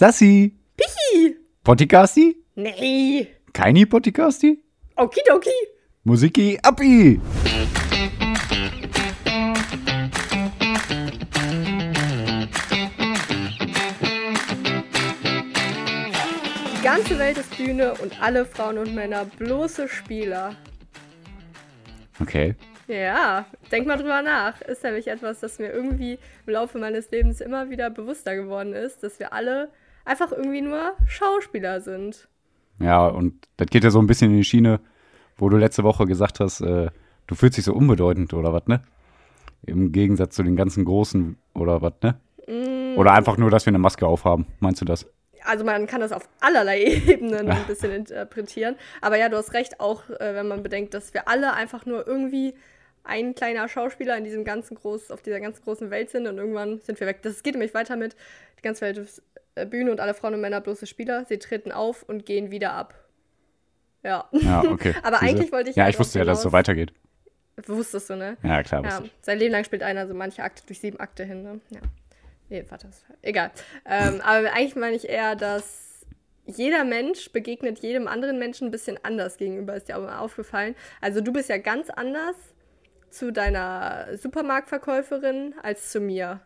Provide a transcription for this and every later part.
Sassi. Pichi. Podcasti? Nee. Keini Podcasti? Okidoki. Musiki Appi. Die ganze Welt ist Bühne und alle Frauen und Männer bloße Spieler. Okay. Ja, denk mal drüber nach. Ist nämlich etwas, das mir irgendwie im Laufe meines Lebens immer wieder bewusster geworden ist, dass wir alle einfach irgendwie nur Schauspieler sind. Ja, und das geht ja so ein bisschen in die Schiene, wo du letzte Woche gesagt hast, äh, du fühlst dich so unbedeutend oder was, ne? Im Gegensatz zu den ganzen Großen oder was, ne? Oder einfach nur, dass wir eine Maske aufhaben. Meinst du das? Also man kann das auf allerlei Ebenen ein bisschen interpretieren. Aber ja, du hast recht, auch äh, wenn man bedenkt, dass wir alle einfach nur irgendwie ein kleiner Schauspieler in diesem ganzen groß, auf dieser ganzen großen Welt sind und irgendwann sind wir weg. Das geht nämlich weiter mit, die ganze Welt ist Bühne und alle Frauen und Männer bloße Spieler. Sie treten auf und gehen wieder ab. Ja. Ja, okay. Aber Siehste? eigentlich wollte ich Ja, halt ich wusste ja, dass es so weitergeht. Wusstest du, ne? Ja, klar, Ja, sein Leben lang spielt einer so manche Akte durch sieben Akte hin, ne? Ja. Nee, warte, egal. Ähm, aber eigentlich meine ich eher, dass jeder Mensch begegnet jedem anderen Menschen ein bisschen anders gegenüber, ist dir auch mal aufgefallen. Also du bist ja ganz anders zu deiner Supermarktverkäuferin als zu mir.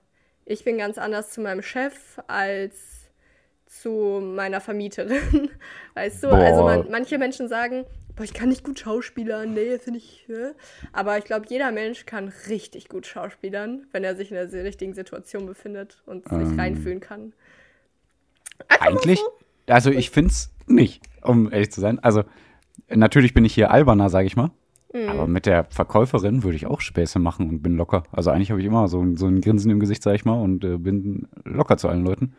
Ich bin ganz anders zu meinem Chef als zu meiner Vermieterin. Weißt du? Also Boah. man, manche Menschen sagen, boah, ich kann nicht gut schauspielern, nee, finde ich. Äh. Aber ich glaube, jeder Mensch kann richtig gut schauspielern, wenn er sich in der richtigen Situation befindet und sich Ähm. reinfühlen kann. Einfach Eigentlich, so. also ich find's nicht, um ehrlich zu sein. Also natürlich bin ich hier alberner, sage ich mal. Mhm. Aber mit der Verkäuferin würde ich auch Späße machen und bin locker. Also eigentlich habe ich immer so, ein- so ein Grinsen im Gesicht, sage ich mal, und äh, bin locker zu allen Leuten.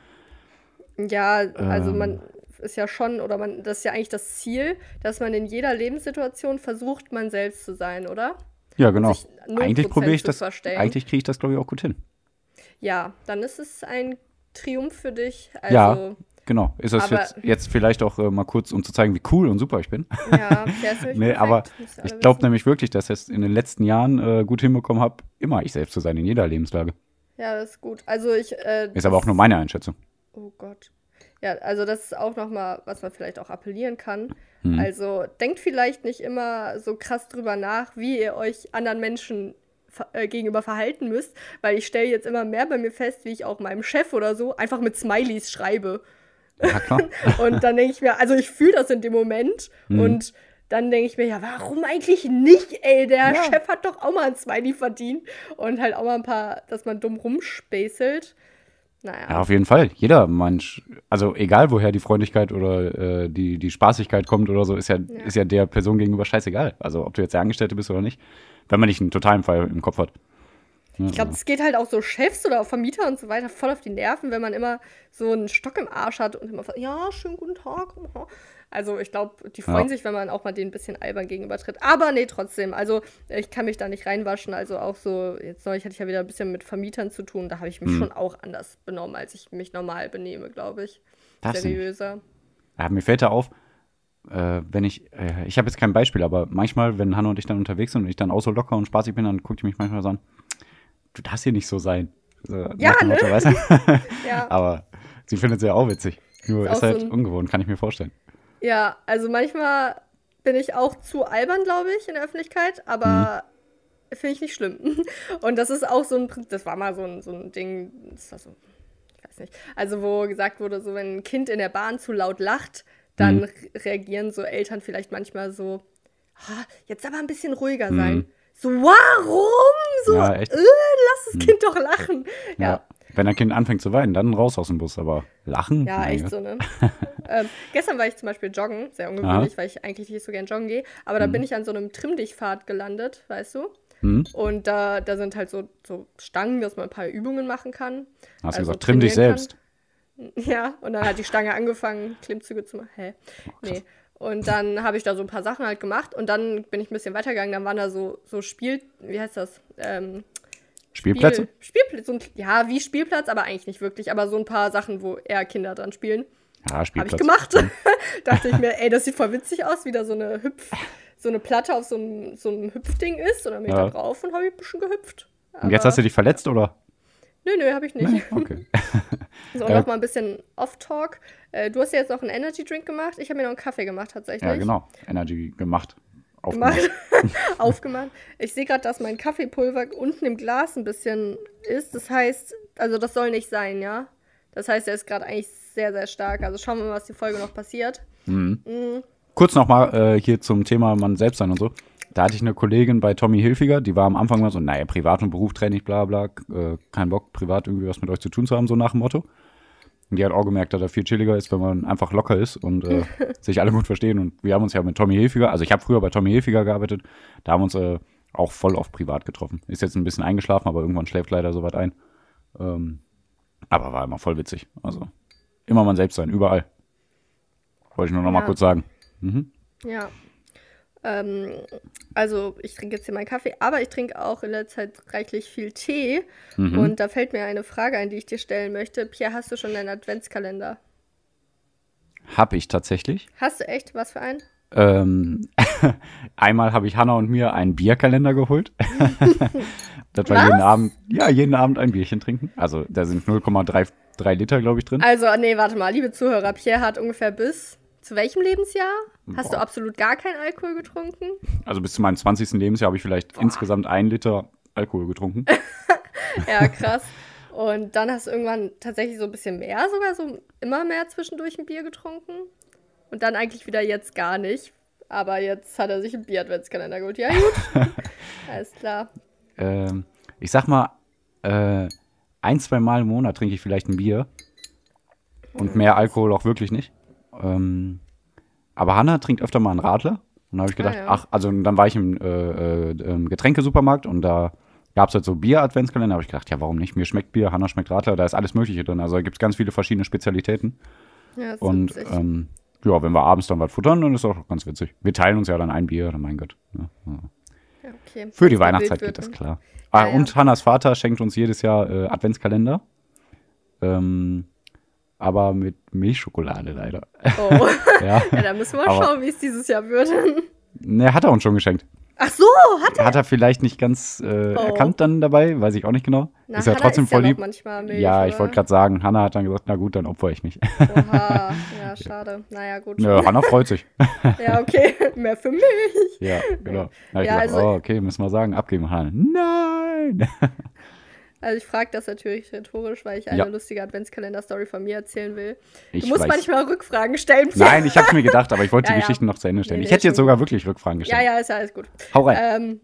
Ja, also Ähm. man ist ja schon, oder man, das ist ja eigentlich das Ziel, dass man in jeder Lebenssituation versucht, man selbst zu sein, oder? Ja, genau. sich 0% Eigentlich probiere ich das, verstellen. eigentlich kriege ich das, glaube ich, auch gut hin. Ja, dann ist es ein Triumph für dich. Also, Ja. Genau. Ist das Aber- jetzt, jetzt vielleicht auch äh, mal kurz, um zu zeigen, wie cool und super ich bin? ja, Nee, perfekt, aber ich glaube nämlich wirklich, dass ich es in den letzten Jahren äh, gut hinbekommen habe, immer ich selbst zu sein, in jeder Lebenslage. Ja, das ist gut. Also ich. Äh, Ist aber auch nur meine Einschätzung. Oh Gott. Ja, also das ist auch nochmal, was man vielleicht auch appellieren kann. Hm. Also denkt vielleicht nicht immer so krass drüber nach, wie ihr euch anderen Menschen äh, gegenüber verhalten müsst, weil ich stelle jetzt immer mehr bei mir fest, wie ich auch meinem Chef oder so einfach mit Smileys schreibe. Ja, klar. Und dann denke ich mir, also ich fühle das in dem Moment Mhm. und dann denke ich mir, ja, warum eigentlich nicht, ey? Der Ja. Chef hat doch auch mal ein Smiley verdient und halt auch mal ein paar, dass man dumm rumspäßelt. Naja. Ja, auf jeden Fall. Jeder Mensch, also egal woher die Freundlichkeit oder äh, die, die Spaßigkeit kommt oder so, ist ja, Ja. ist ja der Person gegenüber scheißegal. Also ob du jetzt der Angestellte bist oder nicht, wenn man nicht einen totalen Fall im Kopf hat. Ja, Ich glaube, es geht halt auch so Chefs oder auch Vermieter und so weiter voll auf die Nerven, wenn man immer so einen Stock im Arsch hat und immer sagt, ja, schönen guten Tag. Also ich glaube, die freuen Ja. sich, wenn man auch mal denen ein bisschen albern gegenübertritt. Aber nee, trotzdem. Also ich kann mich da nicht reinwaschen. Also auch so, jetzt neulich hatte ich ja wieder ein bisschen mit Vermietern zu tun. Da habe ich mich Hm. schon auch anders benommen, als ich mich normal benehme, glaube ich. Nicht. Seriöser. Ja, mir fällt da auf, äh, wenn ich, äh, ich habe jetzt kein Beispiel, aber manchmal, wenn Hanna und ich dann unterwegs sind und ich dann auch so locker und spaßig bin, dann guckt die mich manchmal so an, du darfst hier nicht so sein. So, Ja, ne? Motto, weißt du? Ja. aber sie findet es ja auch witzig. Nur Ist ist, halt so ungewohnt, kann ich mir vorstellen. Ja, also manchmal bin ich auch zu albern, glaube ich, in der Öffentlichkeit, aber finde ich nicht schlimm. Und das ist auch so ein, das war mal so ein, so ein Ding, das war so, ich weiß nicht, also wo gesagt wurde, so wenn ein Kind in der Bahn zu laut lacht, dann Mhm. re reagieren so Eltern vielleicht manchmal so, "Ah, jetzt aber ein bisschen ruhiger sein. So, warum? So, Mhm. Ja, äh, lass das Kind doch lachen. Ja. ja. Wenn ein Kind anfängt zu weinen, dann raus aus dem Bus, aber lachen? Ja, echt Gott. so, ne? ähm, gestern war ich zum Beispiel joggen, sehr ungewöhnlich, weil ich eigentlich nicht so gern joggen gehe. Aber da bin ich an so einem Trimm-Dich-Pfad gelandet, weißt du? Mhm. Und da, da sind halt so, so Stangen, dass man ein paar Übungen machen kann. Hast du Also gesagt, trimm dich selbst. Ja, und dann hat die Stange angefangen, Klimmzüge zu machen. Hä? Oh, Nee. Und dann habe ich da so ein paar Sachen halt gemacht und dann bin ich ein bisschen weitergegangen. Dann waren da so, so Spiel, wie heißt das? Ähm, Spielplätze? Spiel, Spielplätze. Ja, wie Spielplatz, aber eigentlich nicht wirklich. Aber so ein paar Sachen, wo eher Kinder dran spielen. Ja, Habe Spielplatz. ich gemacht. Dachte ich mir, ey, das sieht voll witzig aus, wie da so eine Hüpf, so eine Platte auf so einem, so einem Hüpfding ist. Und dann bin ich Ja. da drauf und habe ich ein bisschen gehüpft. Und jetzt hast du dich verletzt, oder? Nö, nö, habe ich nicht. Nee? Okay. So, Ja. noch mal ein bisschen Off-Talk. Äh, du hast ja jetzt noch einen Energy-Drink gemacht. Ich habe mir noch einen Kaffee gemacht, tatsächlich. ja, genau. Energy gemacht. Gemacht. Aufgemacht. Aufgemacht. Ich sehe gerade, dass mein Kaffeepulver unten im Glas ein bisschen ist. Das heißt, also das soll nicht sein, ja? Das heißt, er ist gerade eigentlich sehr, sehr stark. Also schauen wir mal, was die Folge noch passiert. Kurz nochmal äh, hier zum Thema Mann selbst sein und so. Da hatte ich eine Kollegin bei Tommy Hilfiger, die war am Anfang mal so, naja, Privat und Beruf trenne ich, bla bla, äh, kein Bock, privat irgendwie was mit euch zu tun zu haben, so nach dem Motto. Und die hat auch gemerkt, dass er viel chilliger ist, wenn man einfach locker ist und äh, sich alle gut verstehen. Und wir haben uns ja mit Tommy Hilfiger, also ich habe früher bei Tommy Hilfiger gearbeitet, da haben wir uns äh, auch voll oft privat getroffen. Ist jetzt ein bisschen eingeschlafen, aber irgendwann schläft leider soweit ein. Ähm, aber war immer voll witzig. Also immer man selbst sein, überall. Wollte ich nur noch mal Ja. kurz sagen. Ja. Ähm, also ich trinke jetzt hier meinen Kaffee, aber ich trinke auch in der Zeit reichlich viel Tee. Mhm. Und da fällt mir eine Frage ein, die ich dir stellen möchte. Pierre, hast du schon einen Adventskalender? Hab ich tatsächlich. Hast du echt? Was für einen? Ähm, einmal habe ich Hanna und mir einen Bierkalender geholt. das war Was? jeden Abend, ja, jeden Abend ein Bierchen trinken. Also da sind 0,3 3 Liter, glaube ich, drin. Also, nee, warte mal, liebe Zuhörer, Pierre hat ungefähr bis zu welchem Lebensjahr? Hast du Boah. absolut gar keinen Alkohol getrunken? Also bis zu meinem 20. Lebensjahr habe ich vielleicht insgesamt ein Liter Alkohol getrunken. Ja, krass. Und dann hast du irgendwann tatsächlich so ein bisschen mehr, sogar so immer mehr zwischendurch ein Bier getrunken. Und dann eigentlich wieder jetzt gar nicht. Aber jetzt hat er sich einen Bier-Adventskalender geholt. Ja, gut. Alles klar. ähm, ich sag mal, äh, ein, zwei Mal im Monat trinke ich vielleicht ein Bier. Und mehr Alkohol auch wirklich nicht. Ähm, aber Hanna trinkt öfter mal einen Radler. Und da habe ich gedacht, Ah, ja. ach, also dann war ich im äh, äh, Getränkesupermarkt und da gab es halt so Bier-Adventskalender. Da habe ich gedacht, ja, warum nicht? Mir schmeckt Bier, Hanna schmeckt Radler, da ist alles Mögliche drin. Also da gibt es ganz viele verschiedene Spezialitäten. Ja, ist Und ähm, ja, wenn wir abends dann was futtern, dann ist das auch ganz witzig. Wir teilen uns ja dann ein Bier, mein Gott. Ja, ja. okay. Für die Weihnachtszeit geht das ne? klar. Ah, ja. Und Hannas Vater schenkt uns jedes Jahr äh, Adventskalender. Ähm, aber mit Milchschokolade leider. Oh. ja. ja, da müssen wir mal Aber- schauen, wie es dieses Jahr wird. Ne, hat er uns schon geschenkt. Ach so, hat er. Hat er vielleicht nicht ganz äh, Oh. erkannt dann dabei, weiß ich auch nicht genau. Na, ist ja Hannah trotzdem isst voll ja lieb. Milch, ja, ich wollte gerade sagen, Hanna hat dann gesagt, na gut, dann opfer ich mich. Oha, ja, schade. Naja, gut. Nö, Hanna freut sich. Ja, okay. Mehr für mich. ja, genau. Ja, gesagt, also- oh, okay, müssen wir sagen, abgeben. Hanna, nein! Also ich frage das natürlich rhetorisch, weil ich eine Ja. lustige Adventskalender-Story von mir erzählen will. Ich du musst weiß. manchmal Rückfragen stellen. Nein, ich hab's mir gedacht, aber ich wollte Ja, die ja. Geschichten noch zu Ende stellen. Nee, ich nee, hätte jetzt sogar wirklich Rückfragen Ja, gestellt. ja, ist ja alles gut. Hau rein. Ähm,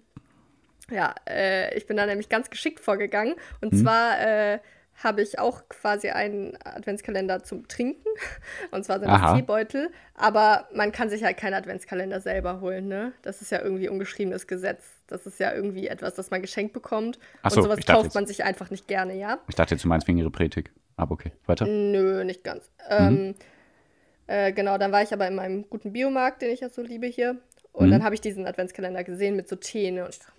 ja, äh, ich bin da nämlich ganz geschickt vorgegangen. Und zwar äh, habe ich auch quasi einen Adventskalender zum Trinken. Und zwar sind das Aha. Teebeutel. Aber man kann sich halt keinen Adventskalender selber holen, ne? Das ist ja irgendwie ungeschriebenes Gesetz. Das ist ja irgendwie etwas, das man geschenkt bekommt. Ach so, und sowas kauft jetzt- man sich einfach nicht gerne, ja? Ich dachte jetzt, du meinst wegen ihrer Predigt. Aber okay, weiter. Nö, nicht ganz. Ähm, äh, genau, dann war ich aber in meinem guten Biomarkt, den ich ja so liebe hier. Und Mhm. dann habe ich diesen Adventskalender gesehen mit so Teen. Und ich dachte,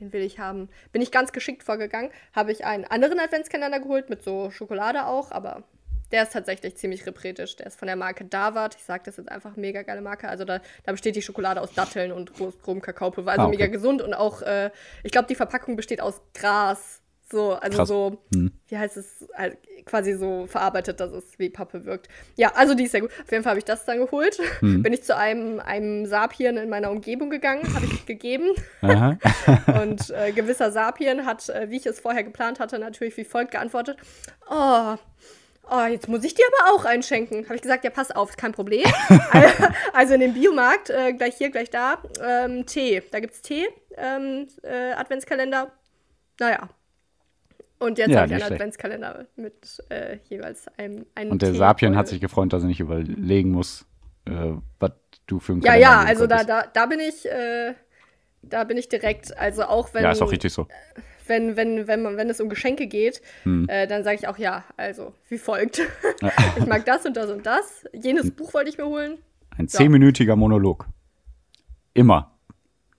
den will ich haben. Bin ich ganz geschickt vorgegangen. Habe ich einen anderen Adventskalender geholt mit so Schokolade auch, aber der ist tatsächlich ziemlich repretisch. Der ist von der Marke Davat. Ich sage das jetzt einfach mega geile Marke. Also da, da besteht die Schokolade aus Datteln und groß- grobem Kakaopulver. Also Ah, okay. mega gesund und auch, äh, ich glaube, die Verpackung besteht aus Gras. So, also Krass. so, Hm. wie heißt es, halt quasi so verarbeitet, dass es wie Pappe wirkt. Ja, also die ist sehr gut. Auf jeden Fall habe ich das dann geholt. Mhm. Bin ich zu einem, einem Sapien in meiner Umgebung gegangen, habe ich gegeben. Und äh, gewisser Sapien hat, äh, wie ich es vorher geplant hatte, natürlich wie folgt geantwortet: Oh, oh jetzt muss ich dir aber auch einschenken. Habe ich gesagt: Ja, pass auf, kein Problem. also in dem Biomarkt, äh, gleich hier, gleich da, ähm, Tee. Da gibt es Tee, ähm, äh, Adventskalender. Naja. Und jetzt Ja, habe ich einen. Adventskalender mit äh, jeweils einem, einem Und der Tee Sapien hat sich gefreut, dass er nicht überlegen muss, äh, was du für einen Ja, Kalender ja, nehmen also da, da, da bin ich, äh, da bin ich direkt, also auch wenn, Ja, ist auch richtig so. wenn, wenn, wenn, man, wenn es um Geschenke geht, Hm. äh, dann sage ich auch ja, also wie folgt. Ja. ich mag das und das und das. Jenes Buch wollte ich mir holen. Ein zehnminütiger Monolog. Immer.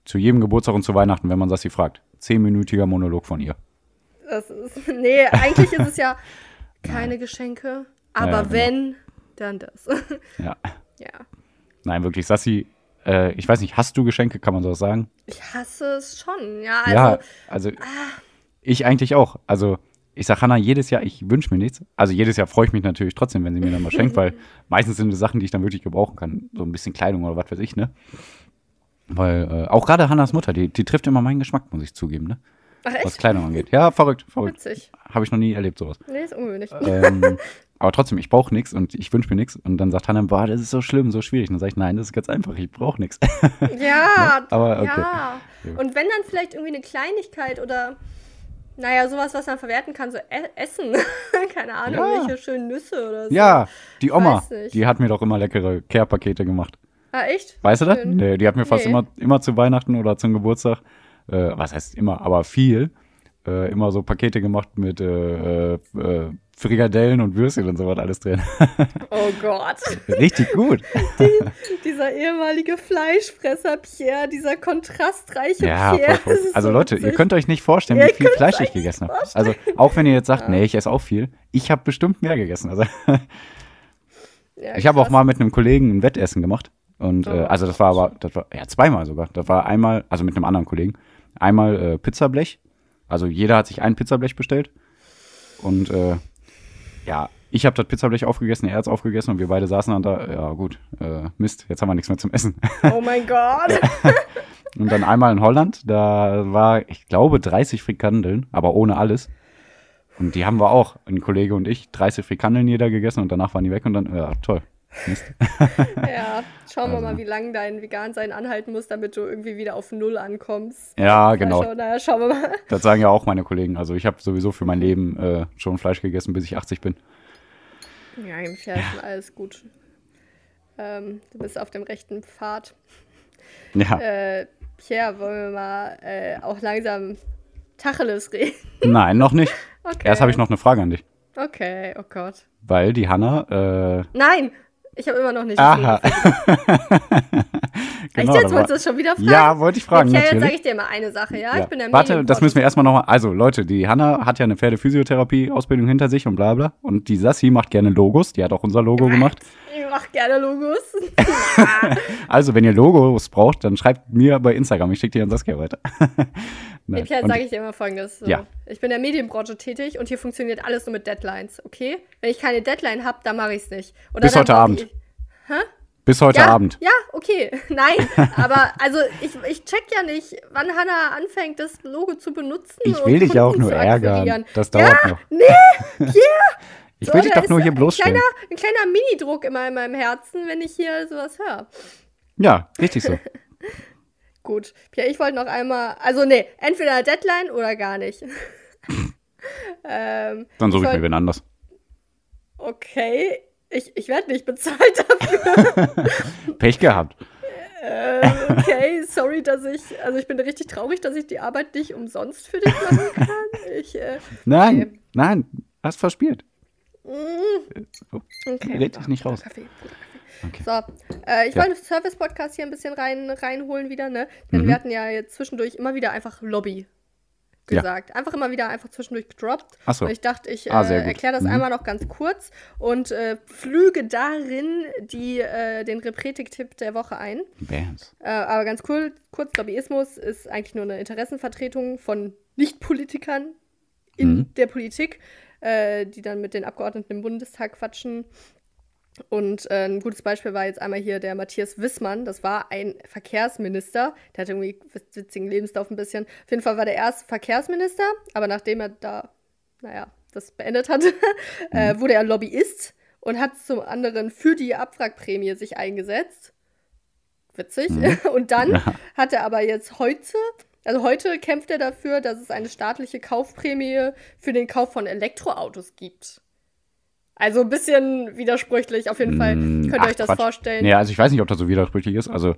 Zu jedem Geburtstag und zu Weihnachten, wenn man Sassi fragt. Zehnminütiger Monolog von ihr. Das ist, nee, eigentlich ist es ja keine Geschenke, aber Ja, genau. wenn, dann das. Ja. ja. Nein, wirklich, Sassi, äh, ich weiß nicht, hast du Geschenke, kann man sowas sagen? Ich hasse es schon, ja. Also, ja, also ich eigentlich auch. Also ich sag Hannah jedes Jahr, ich wünsche mir nichts. Also jedes Jahr freue ich mich natürlich trotzdem, wenn sie mir dann mal schenkt, weil meistens sind es Sachen, die ich dann wirklich gebrauchen kann. So ein bisschen Kleidung oder was weiß ich, ne? Weil äh, auch gerade Hannas Mutter, die, die trifft immer meinen Geschmack, muss ich zugeben, ne? Ach, echt? Was Kleidung angeht. Ja, verrückt, verrückt. Witzig. Habe ich noch nie erlebt, sowas. Nee, ist ungewöhnlich. ähm, aber trotzdem, ich brauche nichts und ich wünsche mir nichts. Und dann sagt Hannah, boah, das ist so schlimm, so schwierig. Und dann sage ich, nein, das ist ganz einfach, ich brauche nichts. Ja, aber okay. ja. Und wenn dann vielleicht irgendwie eine Kleinigkeit oder, naja, sowas, was man verwerten kann, so e Essen. Keine Ahnung, Ja. irgendwelche schönen Nüsse oder so. Ja, die Oma, die hat mir doch immer leckere Care-Pakete gemacht. Ah, echt? Weißt du das? Schön. Nee, die hat mir fast Nee. immer, immer zu Weihnachten oder zum Geburtstag, äh, was heißt immer, aber viel, äh, immer so Pakete gemacht mit äh, äh, äh, Frikadellen und Würstchen und sowas alles drin. Oh Gott. Richtig gut. dieser ehemalige Fleischfresser Pierre, dieser kontrastreiche Ja, Pierre. voll, voll. Also so Leute, ihr könnt euch nicht vorstellen, Ja, wie ihr viel Fleisch ich gegessen habe. Also auch wenn ihr jetzt sagt, nee, ich esse auch viel, ich habe bestimmt mehr gegessen. Also Ja, ich habe auch mal mit einem Kollegen ein Wettessen gemacht. Und äh, Oh. also das war aber, das war ja zweimal sogar. Das war einmal, also mit einem anderen Kollegen, einmal äh, Pizzablech. Also jeder hat sich ein Pizzablech bestellt. Und äh, ja, ich habe das Pizzablech aufgegessen, er hat es aufgegessen und wir beide saßen dann da, ja gut, äh, Mist, jetzt haben wir nichts mehr zum Essen. Oh mein Gott. Und dann einmal in Holland, da war, ich glaube, 30 Frikandeln, aber ohne alles. Und die haben wir auch, ein Kollege und ich, 30 Frikandeln jeder gegessen und danach waren die weg und dann, ja, toll. Ja, schauen wir Also. mal, wie lange dein Vegan-Sein anhalten muss, damit du irgendwie wieder auf Null ankommst. Ja, genau. Schau, naja, schauen wir mal. Das sagen ja auch meine Kollegen. Also ich habe sowieso für mein Leben äh, schon Fleisch gegessen, bis ich 80 bin. Ja, im ist schon alles gut. Ähm, du bist auf dem rechten Pfad. Ja, Äh, Pierre, wollen wir mal äh, auch langsam Tacheles reden? nein, noch nicht. Okay. Erst habe ich noch eine Frage an dich. Okay, oh Gott. Weil die Hanna, äh, Nein, ich habe immer noch nicht. aha. Echt Genau, jetzt? da war- Wolltest du das schon wieder fragen? Ja, wollte ich fragen, Okay, jetzt sage ich dir mal eine Sache, ja? Ja. Ich bin der Warte, das müssen wir erstmal nochmal. Also, Leute, die Hanna hat ja eine Pferdephysiotherapie-Ausbildung hinter sich und bla bla. Und die Sassi macht gerne Logos. Die hat auch unser Logo gemacht. Ich mache gerne Logos. Also, wenn ihr Logos braucht, dann schreibt mir bei Instagram. Ich schicke die an Saskia weiter. Nein. Und- sage ich dir immer folgendes. So. Ja. Ich bin in der Medienbranche tätig und hier funktioniert alles nur mit Deadlines, okay? Wenn ich keine Deadline habe, dann mache ich es nicht. Oder Bis heute Abend. Ich, Bis heute ja, Abend. Ja, okay. Nein, aber also ich, ich check ja nicht, wann Hannah anfängt, das Logo zu benutzen. Ich will dich ja auch nur ärgern. Das dauert ja, noch. Nee, Ich so, will dich doch nur hier Ein bloßstellen. kleiner, ein kleiner Minidruck immer in meinem Herzen, wenn ich hier sowas höre. Ja, richtig so. Gut. Pierre, ich wollte noch einmal. Also, nee, entweder Deadline oder gar nicht. ähm, Dann suche ich wollt- mir wen anders. Okay. Ich, ich werde nicht bezahlt dafür. Pech gehabt. äh, okay, sorry, dass ich. Also, ich bin richtig traurig, dass ich die Arbeit nicht umsonst für dich machen kann. Ich, äh, Nein, Okay. nein, hast verspielt. okay. Red dich nicht raus. Kaffee. Okay. So, äh, ich Ja. wollte Service-Podcast hier ein bisschen rein, reinholen wieder, ne? Denn Mhm. wir hatten ja jetzt zwischendurch immer wieder einfach Lobby Ja. gesagt. Einfach immer wieder einfach zwischendurch gedroppt. Ach so. Und ich dachte, ich Ah, äh, erkläre das Mhm. einmal noch ganz kurz und äh, flüge darin die, äh, den Repretik-Tipp der Woche ein. Bands. Äh, aber ganz cool, kurz, Lobbyismus ist eigentlich nur eine Interessenvertretung von Nicht-Politikern in Mhm. der Politik, äh, die dann mit den Abgeordneten im Bundestag quatschen. Und äh, ein gutes Beispiel war jetzt einmal hier der Matthias Wissmann. Das war ein Verkehrsminister. Der hatte irgendwie witz- witzigen Lebenslauf ein bisschen. Auf jeden Fall war der erst Verkehrsminister, aber nachdem er da, naja, das beendet hat, äh, wurde er Lobbyist und hat zum anderen für die Abwrackprämie sich eingesetzt. Witzig. Und dann Ja. hat er aber jetzt heute, also heute kämpft er dafür, dass es eine staatliche Kaufprämie für den Kauf von Elektroautos gibt. Also ein bisschen widersprüchlich, auf jeden Fall. Mm, Könnt ihr ach, euch das Quatsch. vorstellen? Nee, also ich weiß nicht, ob das so widersprüchlich ist. Also,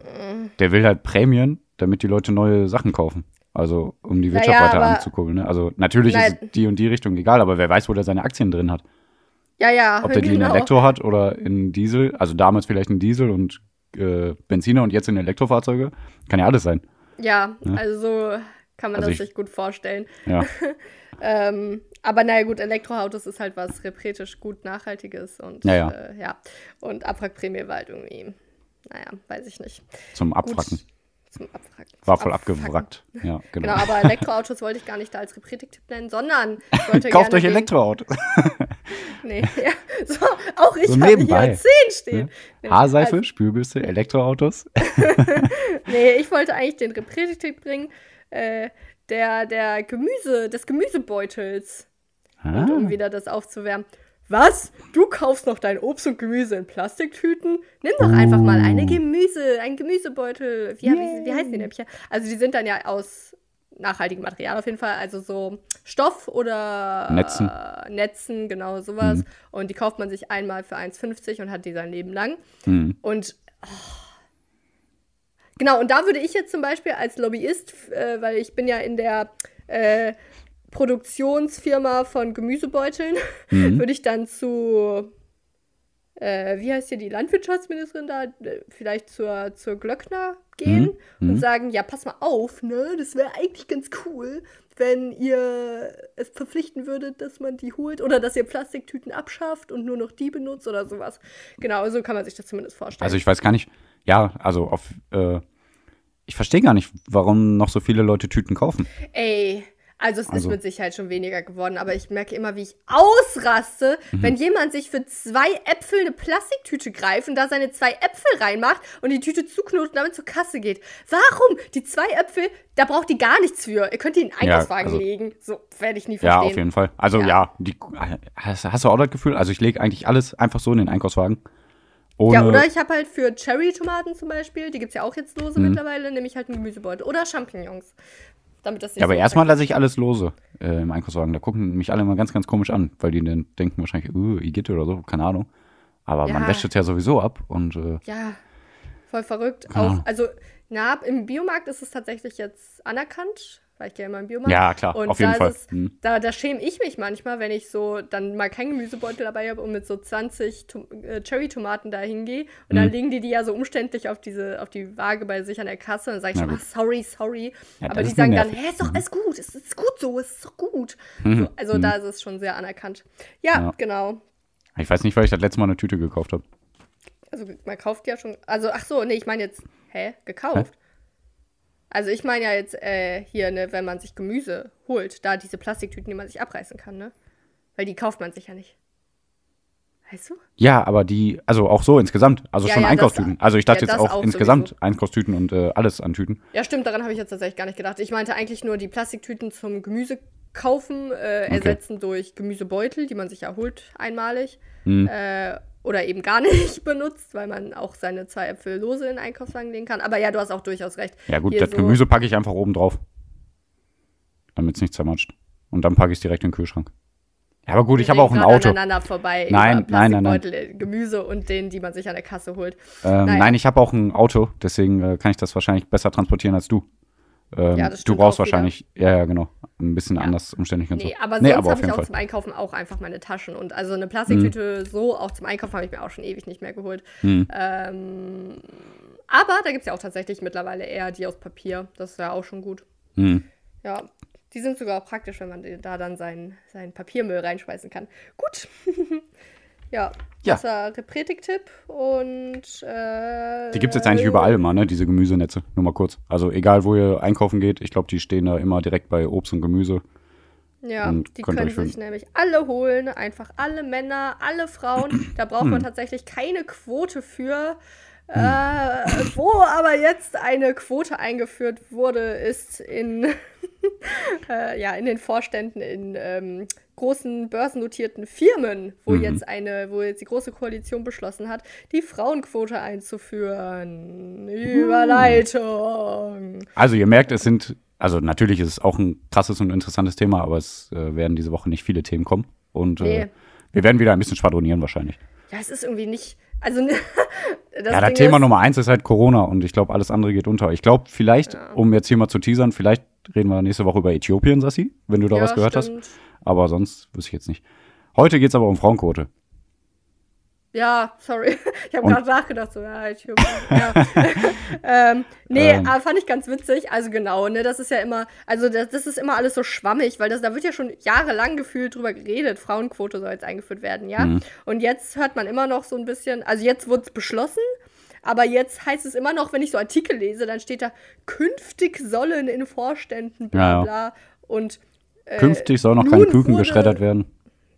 der will halt Prämien, damit die Leute neue Sachen kaufen. Also, um die Wirtschaft Naja, weiter anzukurbeln. Ne? Also, natürlich Nein. ist die und die Richtung egal, aber wer weiß, wo der seine Aktien drin hat. Ja, ja, Ob der die in genau. Elektro hat oder in Diesel. Also, damals vielleicht in Diesel und äh, Benziner und jetzt in Elektrofahrzeuge. Kann ja alles sein. Ja, Ja. also so kann man Also das ich- sich gut vorstellen. Ja. Ähm, aber naja, gut, Elektroautos ist halt was repretisch gut Nachhaltiges und Ja, ja. Äh, ja. Und Abwrackprämie war halt irgendwie, naja, weiß ich nicht. Zum Gut. Abwracken. Zum Abwracken. War voll abgewrackt. Ja, genau. Genau, aber Elektroautos wollte ich gar nicht da als Repretik-Tipp nennen, sondern Kauft euch Elektroautos. Nee, ja, so, auch ich So habe hier 10 stehen. Nee, Haarseife, also- Spülbürste, Elektroautos. Nee, ich wollte eigentlich den Repretik-Tipp bringen, äh, der, der Gemüse, des Gemüsebeutels. Ah, Und um wieder das aufzuwärmen. Was? Du kaufst noch dein Obst und Gemüse in Plastiktüten? Nimm doch einfach mal eine Uh. Gemüse, ein Gemüsebeutel. Wie, wie, wie heißen die nämlich? Also die sind dann ja aus nachhaltigem Material auf jeden Fall, also so Stoff oder Netzen. Netzen, genau sowas. Mhm. Und die kauft man sich einmal für 1,50 und hat die sein Leben lang. hm. Und oh. Genau, und da würde ich jetzt zum Beispiel als Lobbyist, äh, weil ich bin ja in der äh, Produktionsfirma von Gemüsebeuteln, Mhm. würde ich dann zu, äh, wie heißt hier die Landwirtschaftsministerin da, äh, vielleicht zur, zur Glöckner gehen Mhm. und sagen, ja, pass mal auf, ne, das wäre eigentlich ganz cool, wenn ihr es verpflichten würdet, dass man die holt oder dass ihr Plastiktüten abschafft und nur noch die benutzt oder sowas. Genau, so kann man sich das zumindest vorstellen. Also ich weiß gar nicht, ja, also auf, äh, ich verstehe gar nicht, warum noch so viele Leute Tüten kaufen. Ey, also es Also- ist mit Sicherheit schon weniger geworden, aber ich merke immer, wie ich ausraste, Mhm. wenn jemand sich für zwei Äpfel eine Plastiktüte greift und da seine zwei Äpfel reinmacht und die Tüte zuknotet und damit zur Kasse geht. Warum? Die zwei Äpfel, da braucht die gar nichts für. Ihr könnt die in den Ja, Einkaufswagen also- legen. So, werde ich nie Ja, verstehen. auf jeden Fall. Also Ja. ja, die, hast, hast du auch das Gefühl? Also ich lege eigentlich alles einfach so in den Einkaufswagen. Ohne, Ja, oder ich habe halt für Cherry-Tomaten zum Beispiel, die gibt es ja auch jetzt lose Mhm. mittlerweile, nehme ich halt einen Gemüsebeutel. Oder Champignons. Damit das nicht ja, aber so erstmal lasse ich alles lose äh, im Einkaufswagen. Da gucken mich alle immer ganz, ganz komisch an, weil die dann denken wahrscheinlich, uh, Igitt oder so, keine Ahnung. Aber man Ja. wäscht es ja sowieso ab und äh, Ja, voll verrückt. Auch, also, na, im Biomarkt ist es tatsächlich jetzt anerkannt, weil ich gehe immer im Biomarkt. ja, klar, Und auf jeden Fall. Es, Hm. da, da schäme ich mich manchmal, wenn ich so dann mal keinen Gemüsebeutel dabei habe und mit so 20 Tom äh, Cherry-Tomaten da hingehe. Und dann Mhm. legen die die ja so umständlich auf, diese, auf die Waage bei sich an der Kasse. Und dann sage ich schon, gut. ah, sorry, sorry. Ja, Aber die sagen dann, hä, ist doch alles gut, es ist gut so, es ist doch gut. Mhm. So, also Mhm. da ist es schon sehr anerkannt. Ja, Ja. genau. Ich weiß nicht, weil ich das letzte Mal eine Tüte gekauft habe. Also man kauft ja schon. Also, ach so, nee, ich meine jetzt, hä? Gekauft? Also ich meine ja jetzt äh, hier, ne, wenn man sich Gemüse holt, da diese Plastiktüten, die man sich abreißen kann, ne? Weil die kauft man sich ja nicht. Weißt du? Ja, aber die, also auch so insgesamt, also Ja, schon ja, das- Einkaufstüten. Also ich dachte ja, jetzt das auch, auch insgesamt sowieso. Einkaufstüten und äh, alles an Tüten. Ja, stimmt, daran habe ich jetzt tatsächlich gar nicht gedacht. Ich meinte eigentlich nur die Plastiktüten zum Gemüse kaufen, äh, ersetzen durch Gemüsebeutel, die man sich ja holt einmalig. Hm. Äh, oder eben gar nicht benutzt, weil man auch seine zwei Äpfel lose in den Einkaufswagen legen kann. Aber ja, du hast auch durchaus recht. Ja gut, Hier das so- Gemüse packe ich einfach oben drauf. Damit es nicht zermatscht. Und dann packe ich es direkt in den Kühlschrank. Ja, aber gut, ich habe auch ein Auto. aneinander vorbei Nein, nein, nein, nein. Äh, Gemüse und den, die man sich an der Kasse holt. Ähm. Nein, ich habe auch ein Auto, deswegen äh, kann ich das wahrscheinlich besser transportieren als du. Ähm, Ja, du brauchst auch wieder. wahrscheinlich, ja, ja, genau, ein bisschen Ja. anders umständlich und Nee, so. aber sonst nee, aber habe ich auch Fall. zum Einkaufen auch einfach meine Taschen. Und also eine Plastiktüte so auch zum Einkaufen habe ich mir auch schon ewig nicht mehr geholt. Hm. Ähm, aber da gibt es ja auch tatsächlich mittlerweile eher die aus Papier. Das ist ja auch schon gut. Hm. Ja, die sind sogar auch praktisch, wenn man da dann seinen, seinen Papiermüll reinschmeißen kann. Gut. ja, Ja. war Repretik-Tipp und äh, Die gibt es jetzt eigentlich überall immer, ne, diese Gemüsenetze, nur mal kurz. Also egal, wo ihr einkaufen geht, ich glaube, die stehen da immer direkt bei Obst und Gemüse. Ja, und die können sich nämlich alle holen, einfach alle Männer, alle Frauen. Da braucht Hm. man tatsächlich keine Quote für. Äh, wo aber jetzt eine Quote eingeführt wurde, ist in, äh, ja, in den Vorständen in ähm, großen börsennotierten Firmen, wo Mhm. jetzt eine, wo jetzt die große Koalition beschlossen hat, die Frauenquote einzuführen. Überleitung. Also ihr merkt, es sind, also natürlich ist es auch ein krasses und interessantes Thema, aber es äh, werden diese Woche nicht viele Themen kommen. Und Nee. äh, wir werden wieder ein bisschen schwadronieren wahrscheinlich. Ja, es ist irgendwie nicht. Also, das ja, das Ding Thema Nummer eins ist halt Corona und ich glaube, alles andere geht unter. Ich glaube, vielleicht, Ja. um jetzt hier mal zu teasern, vielleicht reden wir nächste Woche über Äthiopien, Sassi, wenn du da ja, was gehört hast. stimmt. Aber sonst wüsste ich jetzt nicht. Heute geht es aber um Frauenquote. Ja, sorry. Ich habe gerade nachgedacht, so, ja, ich ja. ähm, nee, Ähm. aber fand ich ganz witzig. Also genau, ne, das ist ja immer, also das, das ist immer alles so schwammig, weil das, da wird ja schon jahrelang gefühlt drüber geredet, Frauenquote soll jetzt eingeführt werden, ja. Mhm. Und jetzt hört man immer noch so ein bisschen, also jetzt wurde es beschlossen, Aber jetzt heißt es immer noch, wenn ich so Artikel lese, dann steht da, künftig sollen in Vorständen bla Ja, ja. bla. Und äh, Künftig soll noch keine Küken wurde- geschreddert werden.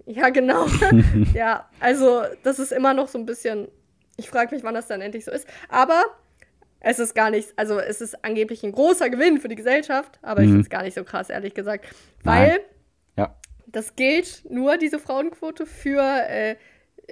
Ja, genau. ja, also das ist immer noch so ein bisschen. Ich frage mich, wann das dann endlich so ist. Aber es ist gar nicht, also es ist angeblich ein großer Gewinn für die Gesellschaft, aber ich Mhm. finde es gar nicht so krass, ehrlich gesagt. Nein. Weil Ja. das gilt nur, diese Frauenquote, für, äh,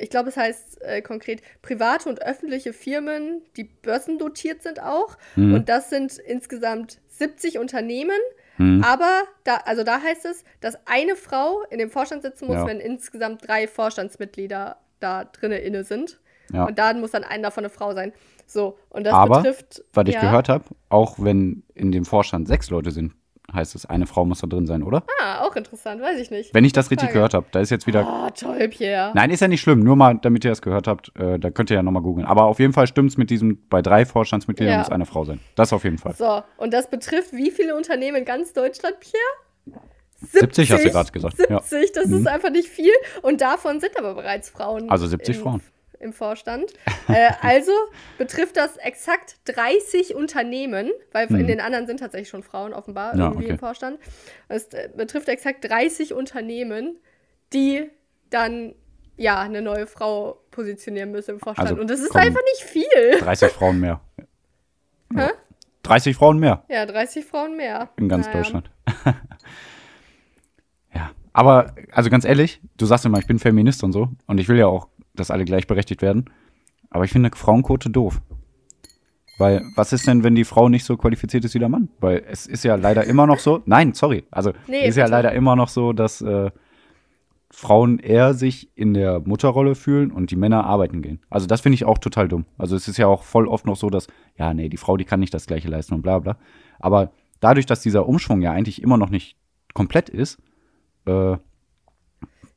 ich glaube, es heißt äh, konkret private und öffentliche Firmen, die börsendotiert sind auch. Mhm. Und das sind insgesamt 70 Unternehmen. Mhm. Aber da, also da heißt es, dass eine Frau in dem Vorstand sitzen muss, Ja. wenn insgesamt drei Vorstandsmitglieder da drinne inne sind. Ja. Und dann muss dann einer davon eine Frau sein. So, und das Aber, betrifft. Was ich ja. gehört habe, auch wenn in dem Vorstand sechs Leute sind, heißt es, eine Frau muss da drin sein, oder? Ah, auch interessant, weiß ich nicht. Wenn ich das richtig Frage. gehört habe, da ist jetzt wieder. Oh, toll, Pierre. Nein, ist ja nicht schlimm, nur mal, damit ihr das gehört habt, äh, da könnt ihr ja nochmal googeln. Aber auf jeden Fall stimmt es mit diesem, bei drei Vorstandsmitgliedern Ja. muss eine Frau sein. Das auf jeden Fall. So, und das betrifft wie viele Unternehmen in ganz Deutschland, Pierre? 70 hast du gerade gesagt, ja. 70, das ist einfach nicht viel. Und davon sind aber bereits Frauen. Also 70 im, Frauen. Im Vorstand. äh, also betrifft das exakt 30 Unternehmen, weil in den anderen sind tatsächlich schon Frauen offenbar Hm. Ja, irgendwie okay. im Vorstand. Es äh, betrifft exakt 30 Unternehmen, die dann ja eine neue Frau positionieren müssen im Vorstand. Also Und das ist einfach nicht viel. 30 Frauen mehr. Hä? 30 Frauen mehr Ja, 30 Frauen mehr. in ganz Naja. Deutschland. ja, aber also ganz ehrlich, du sagst immer, ich bin Feminist und so und ich will ja auch, dass alle gleichberechtigt werden. Aber ich finde eine Frauenquote doof. Weil, was ist denn, wenn die Frau nicht so qualifiziert ist wie der Mann? Weil es ist ja leider immer noch so, nein, sorry, also Nee, ist ja bitte. leider immer noch so, dass äh, Frauen eher sich in der Mutterrolle fühlen und die Männer arbeiten gehen. Also das finde ich auch total dumm. Also es ist ja auch voll oft noch so, dass, ja, nee, die Frau, die kann nicht das gleiche leisten und bla bla. Aber dadurch, dass dieser Umschwung ja eigentlich immer noch nicht komplett ist, äh,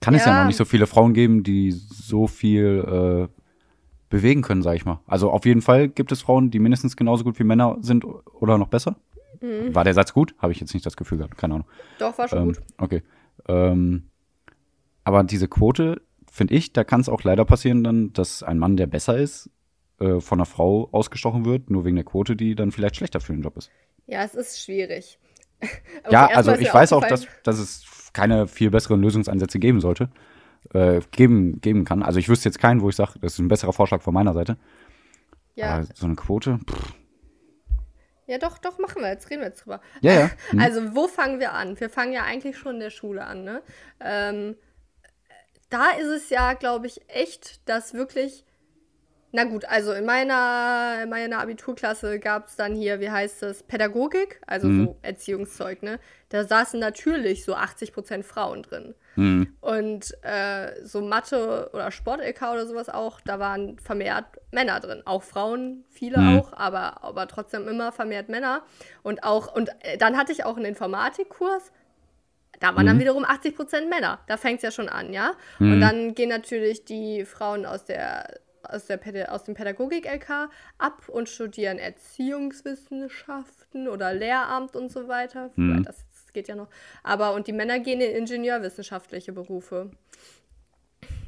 kann es ja Ja. noch nicht so viele Frauen geben, die so viel äh, bewegen können, sag ich mal. Also auf jeden Fall gibt es Frauen, die mindestens genauso gut wie Männer sind oder noch besser. Mhm. War der Satz gut? Habe ich jetzt nicht das Gefühl gehabt, keine Ahnung. Doch, war schon Ähm, gut. okay. Ähm, aber diese Quote, finde ich, da kann es auch leider passieren dann, dass ein Mann, der besser ist, äh, von einer Frau ausgestochen wird, nur wegen der Quote, die dann vielleicht schlechter für den Job ist. Ja, es ist schwierig. Ja, also ich weiß auch, dass, dass es keine viel besseren Lösungsansätze geben sollte, äh, geben, geben kann. Also ich wüsste jetzt keinen, wo ich sage, das ist ein besserer Vorschlag von meiner Seite. Ja, Aber so eine Quote, pff, ja, doch, doch, machen wir jetzt, reden wir jetzt drüber. ja, ja. Hm. Also, wo fangen wir an? Wir fangen ja eigentlich schon in der Schule an, ne? Ähm, da ist es ja, glaube ich, echt, dass wirklich. Na gut, also in meiner, in meiner Abiturklasse gab es dann hier, wie heißt es, Pädagogik, also Mhm. so Erziehungszeug, ne? Da saßen natürlich so 80% Frauen drin. Hm. Und äh, so Mathe oder Sport-LK oder sowas auch, da waren vermehrt Männer drin. Auch Frauen, viele Mhm. auch, aber, aber trotzdem immer vermehrt Männer. Und auch, und äh, dann hatte ich auch einen Informatikkurs. Da waren dann Mhm. wiederum 80% Männer. Da fängt es ja schon an, ja. Mhm. Und dann gehen natürlich die Frauen aus der aus, der, aus dem Pädagogik-LK ab und studieren Erziehungswissenschaften oder Lehramt und so weiter. Mhm. Das, das geht ja noch. Aber und die Männer gehen in ingenieurwissenschaftliche Berufe.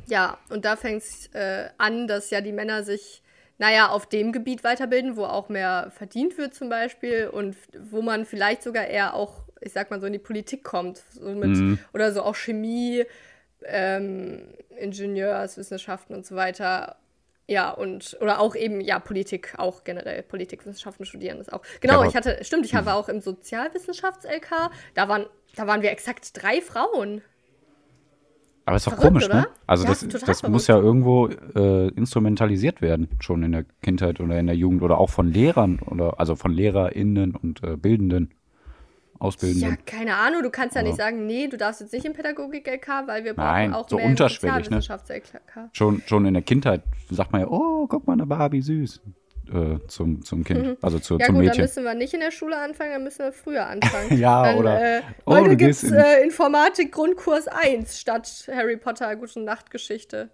Ja, und da fängt es äh, an, dass ja die Männer sich, naja, auf dem Gebiet weiterbilden, wo auch mehr verdient wird zum Beispiel und wo man vielleicht sogar eher auch, ich sag mal so, in die Politik kommt. So mit, Mhm. Oder so auch Chemie, ähm, Ingenieurswissenschaften und so weiter. Ja, und, oder auch eben, ja, Politik, auch generell Politikwissenschaften studieren ist auch. Genau, aber- ich hatte, stimmt, ich war auch im Sozialwissenschafts-LK, da waren, da waren wir exakt drei Frauen. Aber ist doch Verrückt, komisch, oder? ne? Also Ja, das, das muss ja irgendwo äh, instrumentalisiert werden, schon in der Kindheit oder in der Jugend oder auch von Lehrern oder also von LehrerInnen und äh, Bildenden, Ja, Ausbildenden. keine Ahnung, du kannst ja nicht Ja. sagen, nee, du darfst jetzt nicht in Pädagogik-LK, weil wir brauchen Nein, auch so mehr unterschwellig, ne? Sozialwissenschafts-LK. Schon, schon in der Kindheit sagt man ja, oh, guck mal, eine Barbie, süß. Äh, zum, zum Kind, also zu, Mhm. Ja zum gut, dann Mädchen. müssen wir nicht in der Schule anfangen, dann müssen wir früher anfangen. Ja, dann, oder- Äh, oh, heute du gibt's gehst in- äh, Informatik Grundkurs 1 statt Harry Potter Gute Nachtgeschichte.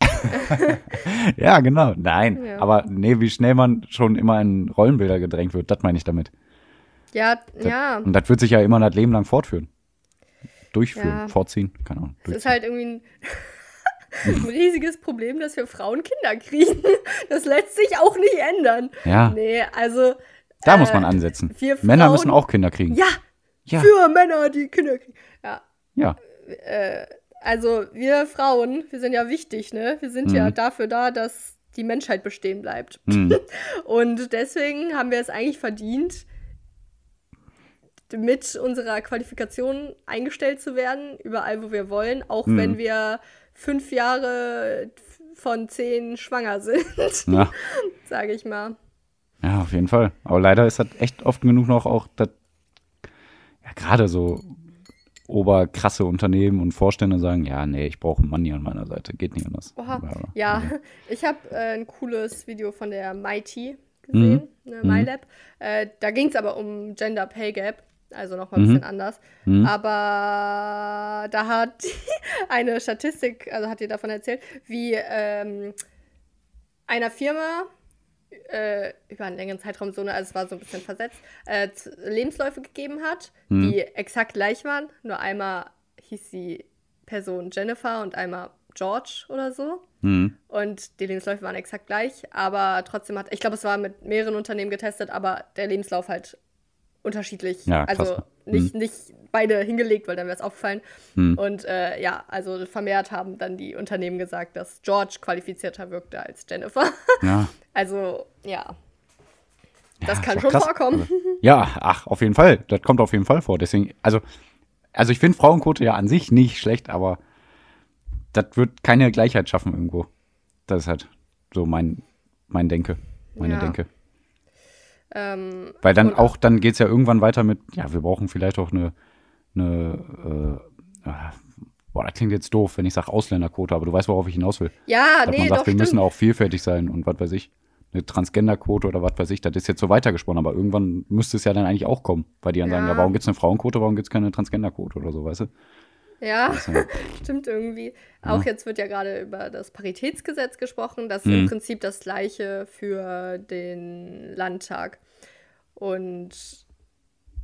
Ja, genau. Nein, Ja. aber nee, wie schnell man schon immer in Rollenbilder gedrängt wird, das meine ich damit. Ja, Das, ja. Und das wird sich ja immer das Leben lang fortführen. Durchführen, Ja. vorziehen, keine Ahnung. Es ist halt irgendwie ein ein riesiges Problem, dass wir Frauen Kinder kriegen. Das lässt sich auch nicht ändern. Ja. Nee, also. Da äh, muss man ansetzen. wir Männer Frauen- müssen auch Kinder kriegen. Ja, Ja. für Männer, die Kinder kriegen. Ja, Ja. äh, also wir Frauen, wir sind ja wichtig, ne? Wir sind ja Mhm. dafür da, dass die Menschheit bestehen bleibt. Hm. Und deswegen haben wir es eigentlich verdient, mit unserer Qualifikation eingestellt zu werden, überall, wo wir wollen, auch Mhm. wenn wir fünf Jahre von zehn schwanger sind, Ja. sage ich mal. ja, auf jeden Fall. Aber leider ist das echt oft genug noch auch, das, ja, gerade so oberkrasse Unternehmen und Vorstände sagen, ja, nee, ich brauche einen Mann hier an meiner Seite. Geht nicht anders. Oha. Aber- Ja, ich habe äh, ein cooles Video von der Mighty gesehen, ne, Mhm. MyLab. Äh, da ging es aber um Gender Pay Gap, also nochmal ein Mhm. bisschen anders. Mhm. Aber da hat eine Statistik, also hat ihr davon erzählt, wie ähm, einer Firma äh, über einen längeren Zeitraum so, eine, also es war so ein bisschen versetzt, äh, Lebensläufe gegeben hat, Mhm. die exakt gleich waren. Nur einmal hieß die Person Jennifer und einmal George oder so. Hm. Und die Lebensläufe waren exakt gleich, aber trotzdem hat, ich glaube, es war mit mehreren Unternehmen getestet, aber der Lebenslauf halt unterschiedlich. Ja, krass, also nicht, nicht beide hingelegt, weil dann wäre es aufgefallen. Hm. Und äh, ja, also vermehrt haben dann die Unternehmen gesagt, dass George qualifizierter wirkte als Jennifer. Ja. also ja, das Ja, kann schon krass. vorkommen. Also, ja, ach, auf jeden Fall. Das kommt auf jeden Fall vor. Deswegen, also, also ich finde Frauenquote ja an sich nicht schlecht, aber das wird keine Gleichheit schaffen irgendwo. Das ist halt so mein, mein Denke. Meine Ja. Denke. Ähm, Weil dann auch, dann geht es ja irgendwann weiter mit, ja, wir brauchen vielleicht auch eine, eine äh, ah, boah, das klingt jetzt doof, wenn ich sage Ausländerquote, aber du weißt, worauf ich hinaus will. ja, Dass nee, man sagt, doch, wir stimmt. müssen auch vielfältig sein und was weiß ich. Eine Transgenderquote oder was weiß ich, das ist jetzt so weitergesponnen, aber irgendwann müsste es ja dann eigentlich auch kommen, weil die dann sagen, Ja. ja, warum gibt es eine Frauenquote, warum gibt es keine Transgenderquote oder so, weißt du? Ja, ja- stimmt irgendwie. Ja. Auch jetzt wird ja gerade über das Paritätsgesetz gesprochen. Das ist Mhm. im Prinzip das gleiche für den Landtag. Und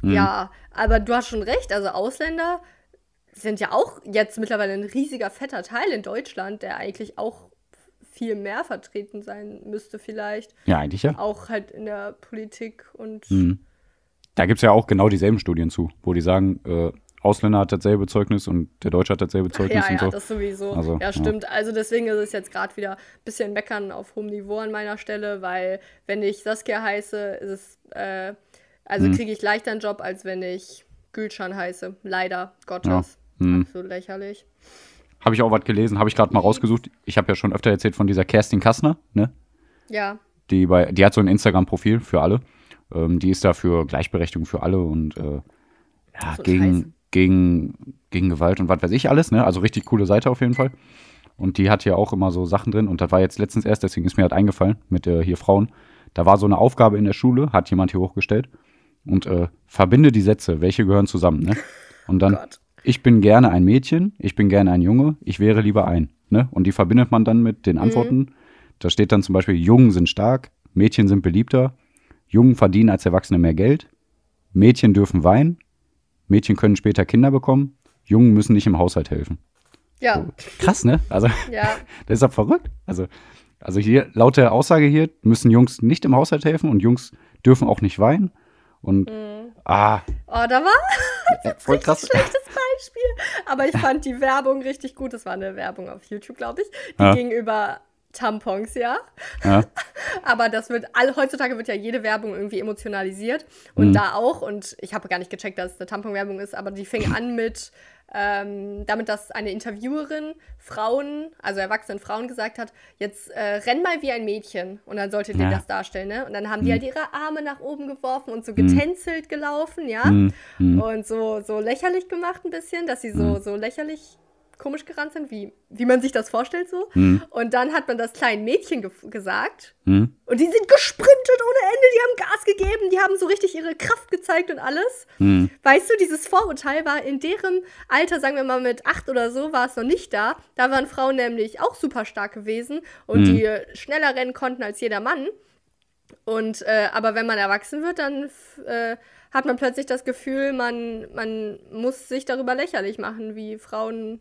Mhm. ja, aber du hast schon recht. Also Ausländer sind ja auch jetzt mittlerweile ein riesiger, fetter Teil in Deutschland, der eigentlich auch viel mehr vertreten sein müsste vielleicht. Ja, eigentlich ja. Auch halt in der Politik und Mhm. Da gibt es ja auch genau dieselben Studien zu, wo die sagen, äh, Ausländer hat dasselbe Zeugnis und der Deutsche hat dasselbe Zeugnis Ja, und ja, so. das sowieso. Also, ja. ja, stimmt. Also deswegen ist es jetzt gerade wieder ein bisschen meckern auf hohem Niveau an meiner Stelle, weil wenn ich Saskia heiße, ist es, äh, also Hm. kriege ich leichter einen Job, als wenn ich Gülcan heiße. Leider Gottes. Hm. Absolut lächerlich. Habe ich auch was gelesen, habe ich gerade mal rausgesucht. Ich habe ja schon öfter erzählt von dieser Kerstin Kassner, ne? Ja. Die, bei, die hat so ein Instagram-Profil für alle. Ähm, die ist da für Gleichberechtigung für alle und äh, ja, So gegen, gegen, gegen Gewalt und was weiß ich alles, ne? Also richtig coole Seite auf jeden Fall. Und die hat ja auch immer so Sachen drin und das war jetzt letztens erst, deswegen ist mir halt eingefallen mit äh, hier Frauen. Da war so eine Aufgabe in der Schule, hat jemand hier hochgestellt und äh, verbinde die Sätze, welche gehören zusammen, ne? Und dann, Gott. ich bin gerne ein Mädchen, ich bin gerne ein Junge, ich wäre lieber ein. Ne? Und die verbindet man dann mit den Antworten. Da steht dann zum Beispiel, Jungen sind stark, Mädchen sind beliebter, Jungen verdienen als Erwachsene mehr Geld, Mädchen dürfen weinen, Mädchen können später Kinder bekommen, Jungen müssen nicht im Haushalt helfen. Ja, Krass, ne? Also, ja. das ist doch verrückt. Also, also hier, laut der Aussage hier, müssen Jungs nicht im Haushalt helfen und Jungs dürfen auch nicht weinen. Und, Mhm. ah, Oh, da war ja, voll krass. schlechtes Beispiel. Aber ich fand die Werbung richtig gut. Das war eine Werbung auf YouTube, glaube ich. Die Ja. ging über Tampons, ja. Ja, Aber das wird, all, heutzutage wird ja jede Werbung irgendwie emotionalisiert. Und Mhm. da auch. Und ich habe gar nicht gecheckt, dass es eine Tampon-Werbung ist, aber die fing an mit, ähm, damit, dass eine Interviewerin Frauen, also erwachsenen Frauen gesagt hat, jetzt äh, renn mal wie ein Mädchen. Und dann sollte die Ja. das darstellen, ne? Und dann haben die Mhm. halt ihre Arme nach oben geworfen und so getänzelt gelaufen, ja. Mhm. Mhm. Und so, so lächerlich gemacht ein bisschen, dass sie so, Mhm. so lächerlich komisch gerannt sind, wie, wie man sich das vorstellt so. Mhm. Und dann hat man das kleinen Mädchen ge gesagt Mhm. und die sind gesprintet ohne Ende, die haben Gas gegeben, die haben so richtig ihre Kraft gezeigt und alles. Mhm. Weißt du, dieses Vorurteil war in deren Alter, sagen wir mal mit acht oder so, war es noch nicht da. Da waren Frauen nämlich auch super stark gewesen und Mhm. die schneller rennen konnten als jeder Mann. Und äh, aber wenn man erwachsen wird, dann äh, hat man plötzlich das Gefühl, man, man muss sich darüber lächerlich machen, wie Frauen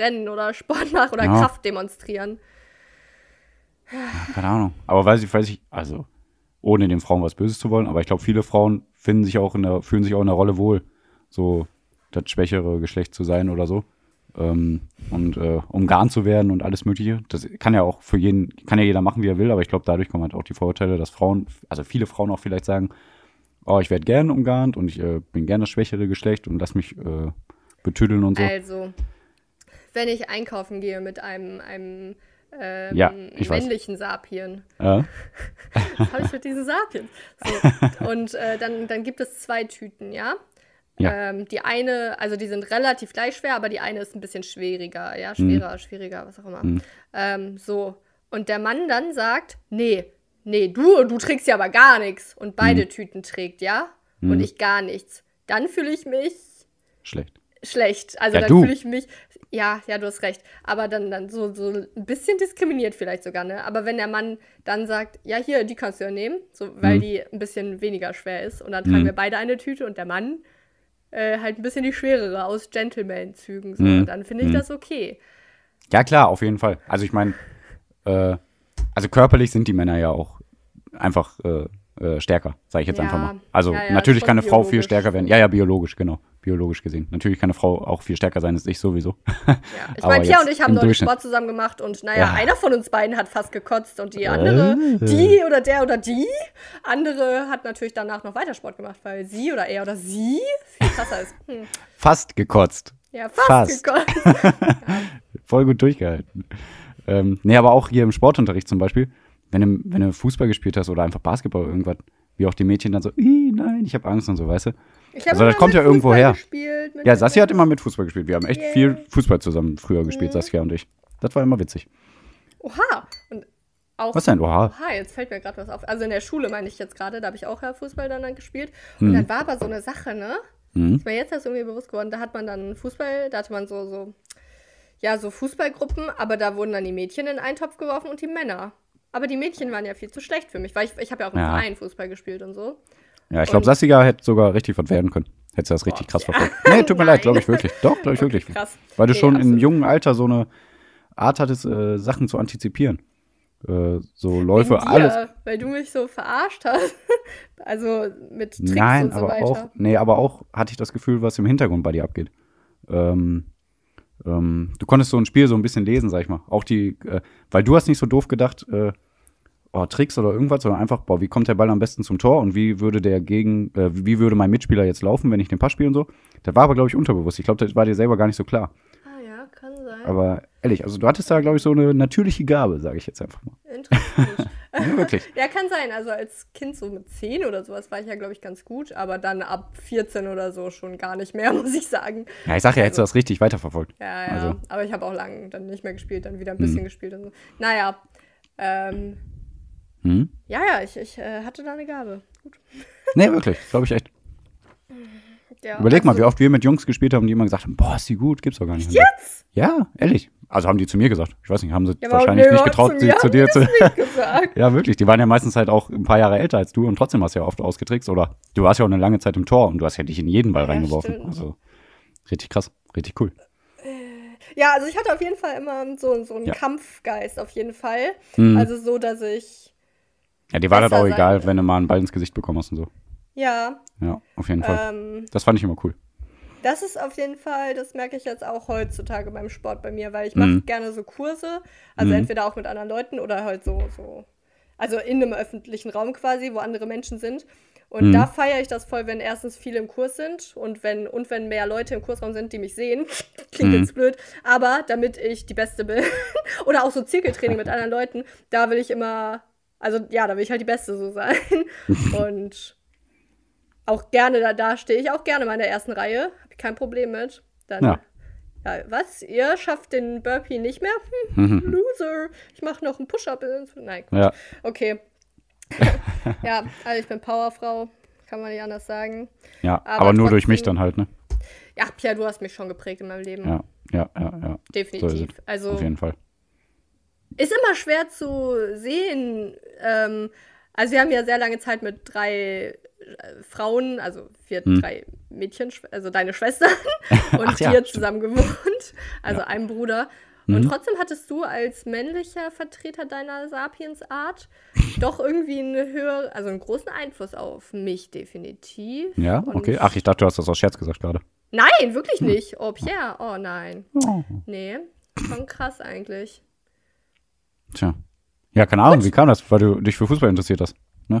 rennen oder Sport machen oder Ja. Kraft demonstrieren. Keine Ahnung. Aber weiß ich, weiß ich, also, ohne den Frauen was Böses zu wollen, aber ich glaube, viele Frauen finden sich auch in der, fühlen sich auch in der Rolle wohl, so das schwächere Geschlecht zu sein oder so. Ähm, und äh, umgarnt zu werden und alles Mögliche. Das kann ja auch für jeden, kann ja jeder machen, wie er will, aber ich glaube, dadurch kommen halt auch die Vorurteile, dass Frauen, also viele Frauen auch vielleicht sagen, oh, ich werde gern umgarnt und ich äh, bin gern das schwächere Geschlecht und lass mich äh, betüdeln und so. Also, wenn ich einkaufen gehe mit einem, einem ähm, Ja, ich weiß. männlichen Sapien, Ja. was habe ich mit diesen Sapiens? So. Und äh, dann, dann gibt es zwei Tüten, ja? Ja. Ähm, die eine, also die sind relativ gleich schwer, aber die eine ist ein bisschen schwieriger, ja, schwerer, schwieriger, was auch immer. Mhm. Ähm, so. Und der Mann dann sagt, nee, nee, du, du trägst ja aber gar nichts. Und beide Mhm. Tüten trägt, ja? Und ich gar nichts. Dann fühle ich mich Schlecht. schlecht. Also Ja, dann fühle ich mich, ja, ja, du hast recht. Aber dann, dann so, so ein bisschen diskriminiert vielleicht sogar, ne? Aber wenn der Mann dann sagt, ja, hier, die kannst du ja nehmen, so, weil Mhm. die ein bisschen weniger schwer ist. Und dann tragen Mhm. wir beide eine Tüte und der Mann äh, halt ein bisschen die schwerere aus Gentleman-Zügen. So. Mhm. Dann finde ich Mhm. das okay. Ja, klar, auf jeden Fall. Also ich meine, äh, also körperlich sind die Männer ja auch einfach äh, äh, stärker, sage ich jetzt Ja. einfach mal. Also Ja, ja, natürlich kann eine Frau viel stärker werden. Ja, ja, biologisch, genau. Biologisch gesehen. Natürlich kann eine Frau auch viel stärker sein als ich sowieso. Ja. Ich Aber meine, Pia und ich haben neulich. Sport zusammen gemacht und naja, Ja. einer von uns beiden hat fast gekotzt und die andere, Äh. die oder der oder die andere hat natürlich danach noch weiter Sport gemacht, weil sie oder er oder sie viel krasser ist. Hm. Fast gekotzt. Ja, fast, Fast. gekotzt. Voll gut durchgehalten. Ähm, nee, aber auch hier im Sportunterricht zum Beispiel, wenn du, wenn du Fußball gespielt hast oder einfach Basketball oder irgendwas, wie auch die Mädchen dann so, "Ih, nein, ich habe Angst und so, weißt du? Also das kommt ja irgendwo her. Gespielt, Ja, Saskia hat immer mit Fußball gespielt. Wir haben echt Yeah. viel Fußball zusammen früher gespielt, Mhm. Saskia und ich. Das war immer witzig. Oha. Und auch. Was denn? Oha. Oha, jetzt fällt mir gerade was auf. Also in der Schule meine ich jetzt gerade, da habe ich auch ja Fußball dann, dann gespielt. Mhm. Und dann war aber so eine Sache, ne? Mhm. Ist mir jetzt erst irgendwie bewusst geworden, da hat man dann Fußball, da hatte man so, so, ja, so Fußballgruppen, aber da wurden dann die Mädchen in einen Topf geworfen und die Männer. Aber die Mädchen waren ja viel zu schlecht für mich, weil ich, ich habe ja auch im Ja. Verein Fußball gespielt und so. Ja, ich glaube, Sassiga hätte sogar richtig was werden können. Hätte das richtig Boah, krass ja. verfolgt. Nee, tut mir leid, glaube ich wirklich. Doch, glaube ich wirklich. Krass. Weil du Nee, schon im absolut. jungen Alter so eine Art hattest, äh, Sachen zu antizipieren. Äh, so Läufe, dir, alles. Weil du mich so verarscht hast. also mit Tricks Nein, und so aber weiter. auch, nee, aber auch hatte ich das Gefühl, was im Hintergrund bei dir abgeht. Ähm, ähm, du konntest so ein Spiel so ein bisschen lesen, sag ich mal. Auch die, äh, weil du hast nicht so doof gedacht, äh, oh, Tricks oder irgendwas, sondern einfach, boah, wie kommt der Ball am besten zum Tor und wie würde der gegen, äh, wie würde mein Mitspieler jetzt laufen, wenn ich den Pass spiele und so. Das war aber, glaube ich, unterbewusst. Ich glaube, das war dir selber gar nicht so klar. Ah ja, kann sein. Aber ehrlich, also du hattest da, glaube ich, so eine natürliche Gabe, sage ich jetzt einfach mal. Interessant. Ja, wirklich. ja, kann sein. Also als Kind so mit 10 oder sowas war ich ja, glaube ich, ganz gut. Aber dann ab 14 oder so schon gar nicht mehr, muss ich sagen. Ja, ich sag ja, hättest du das richtig weiterverfolgt. Ja, ja. Also. Aber ich habe auch lange dann nicht mehr gespielt, dann wieder ein bisschen gespielt und so. Naja. Ähm, Hm? ja, ja, ich, ich äh, hatte da eine Gabe. Gut. Nee, wirklich, glaube ich echt. Ja, Überleg mal, also- wie oft wir mit Jungs gespielt haben, die immer gesagt haben, boah, ist die gut, gibt's doch gar nicht. Jetzt? Ja, ehrlich. Also haben die zu mir gesagt. Ich weiß nicht, haben sie Ja, wahrscheinlich nee, nicht getraut, zu sie zu dir zu. Ja, wirklich. Die waren ja meistens halt auch ein paar Jahre älter als du und trotzdem hast du ja oft ausgetrickst. Oder du warst ja auch eine lange Zeit im Tor und du hast ja dich in jeden Ball Ja, reingeworfen. stimmt. Also richtig krass, richtig cool. Ja, also ich hatte auf jeden Fall immer so, so einen. Kampfgeist, auf jeden Fall. Mhm. Also so, dass ich, Ja, dir war das besser auch egal, wenn du mal einen Ball ins Gesicht bekommen hast und so. ja, Ja, auf jeden Fall. ähm, Das fand ich immer cool. Das ist auf jeden Fall, das merke ich jetzt auch heutzutage beim Sport bei mir, weil ich mache Mhm. gerne so Kurse, also Mhm. entweder auch mit anderen Leuten oder halt so, so, also in einem öffentlichen Raum quasi, wo andere Menschen sind. Und Mhm. da feiere ich das voll, wenn erstens viele im Kurs sind und wenn, und wenn mehr Leute im Kursraum sind, die mich sehen. Klingt Mhm. jetzt blöd, aber damit ich die Beste bin. oder auch so Zirkeltraining mit anderen Leuten, da will ich immer, also ja, da will ich halt die Beste so sein. und auch gerne, da, da stehe ich auch gerne mal in der ersten Reihe. Habe ich kein Problem mit. Dann, Ja. ja. was? Ihr schafft den Burpee nicht mehr? Hm, Loser. Ich mache noch einen Push-Up. Nein, Quatsch. Ja, Okay. ja, also ich bin Powerfrau. Kann man nicht anders sagen. ja. Aber Aber, nur durch mich dann halt, ne? Ja, Pia, du hast mich schon geprägt in meinem Leben. Ja, ja, ja, ja. Definitiv. So also Auf jeden Fall. Ist immer schwer zu sehen, ähm, Also wir haben ja sehr lange Zeit mit drei äh, Frauen, also wir Hm. drei Mädchen, also deine Schwestern und Ach ja, zusammen gewohnt, also Ja. einem Bruder. Und Mhm. trotzdem hattest du als männlicher Vertreter deiner Sapiensart doch irgendwie einen höheren, also einen großen Einfluss auf mich definitiv. Ja, Und- okay. Ach, ich dachte, du hast das aus Scherz gesagt gerade. Nein, wirklich nicht. Oh, Pierre. Oh nein. Oh. Nee, schon krass eigentlich. Tja. Ja, keine Ahnung, wie kam das? Weil du dich für Fußball interessiert hast. Ne?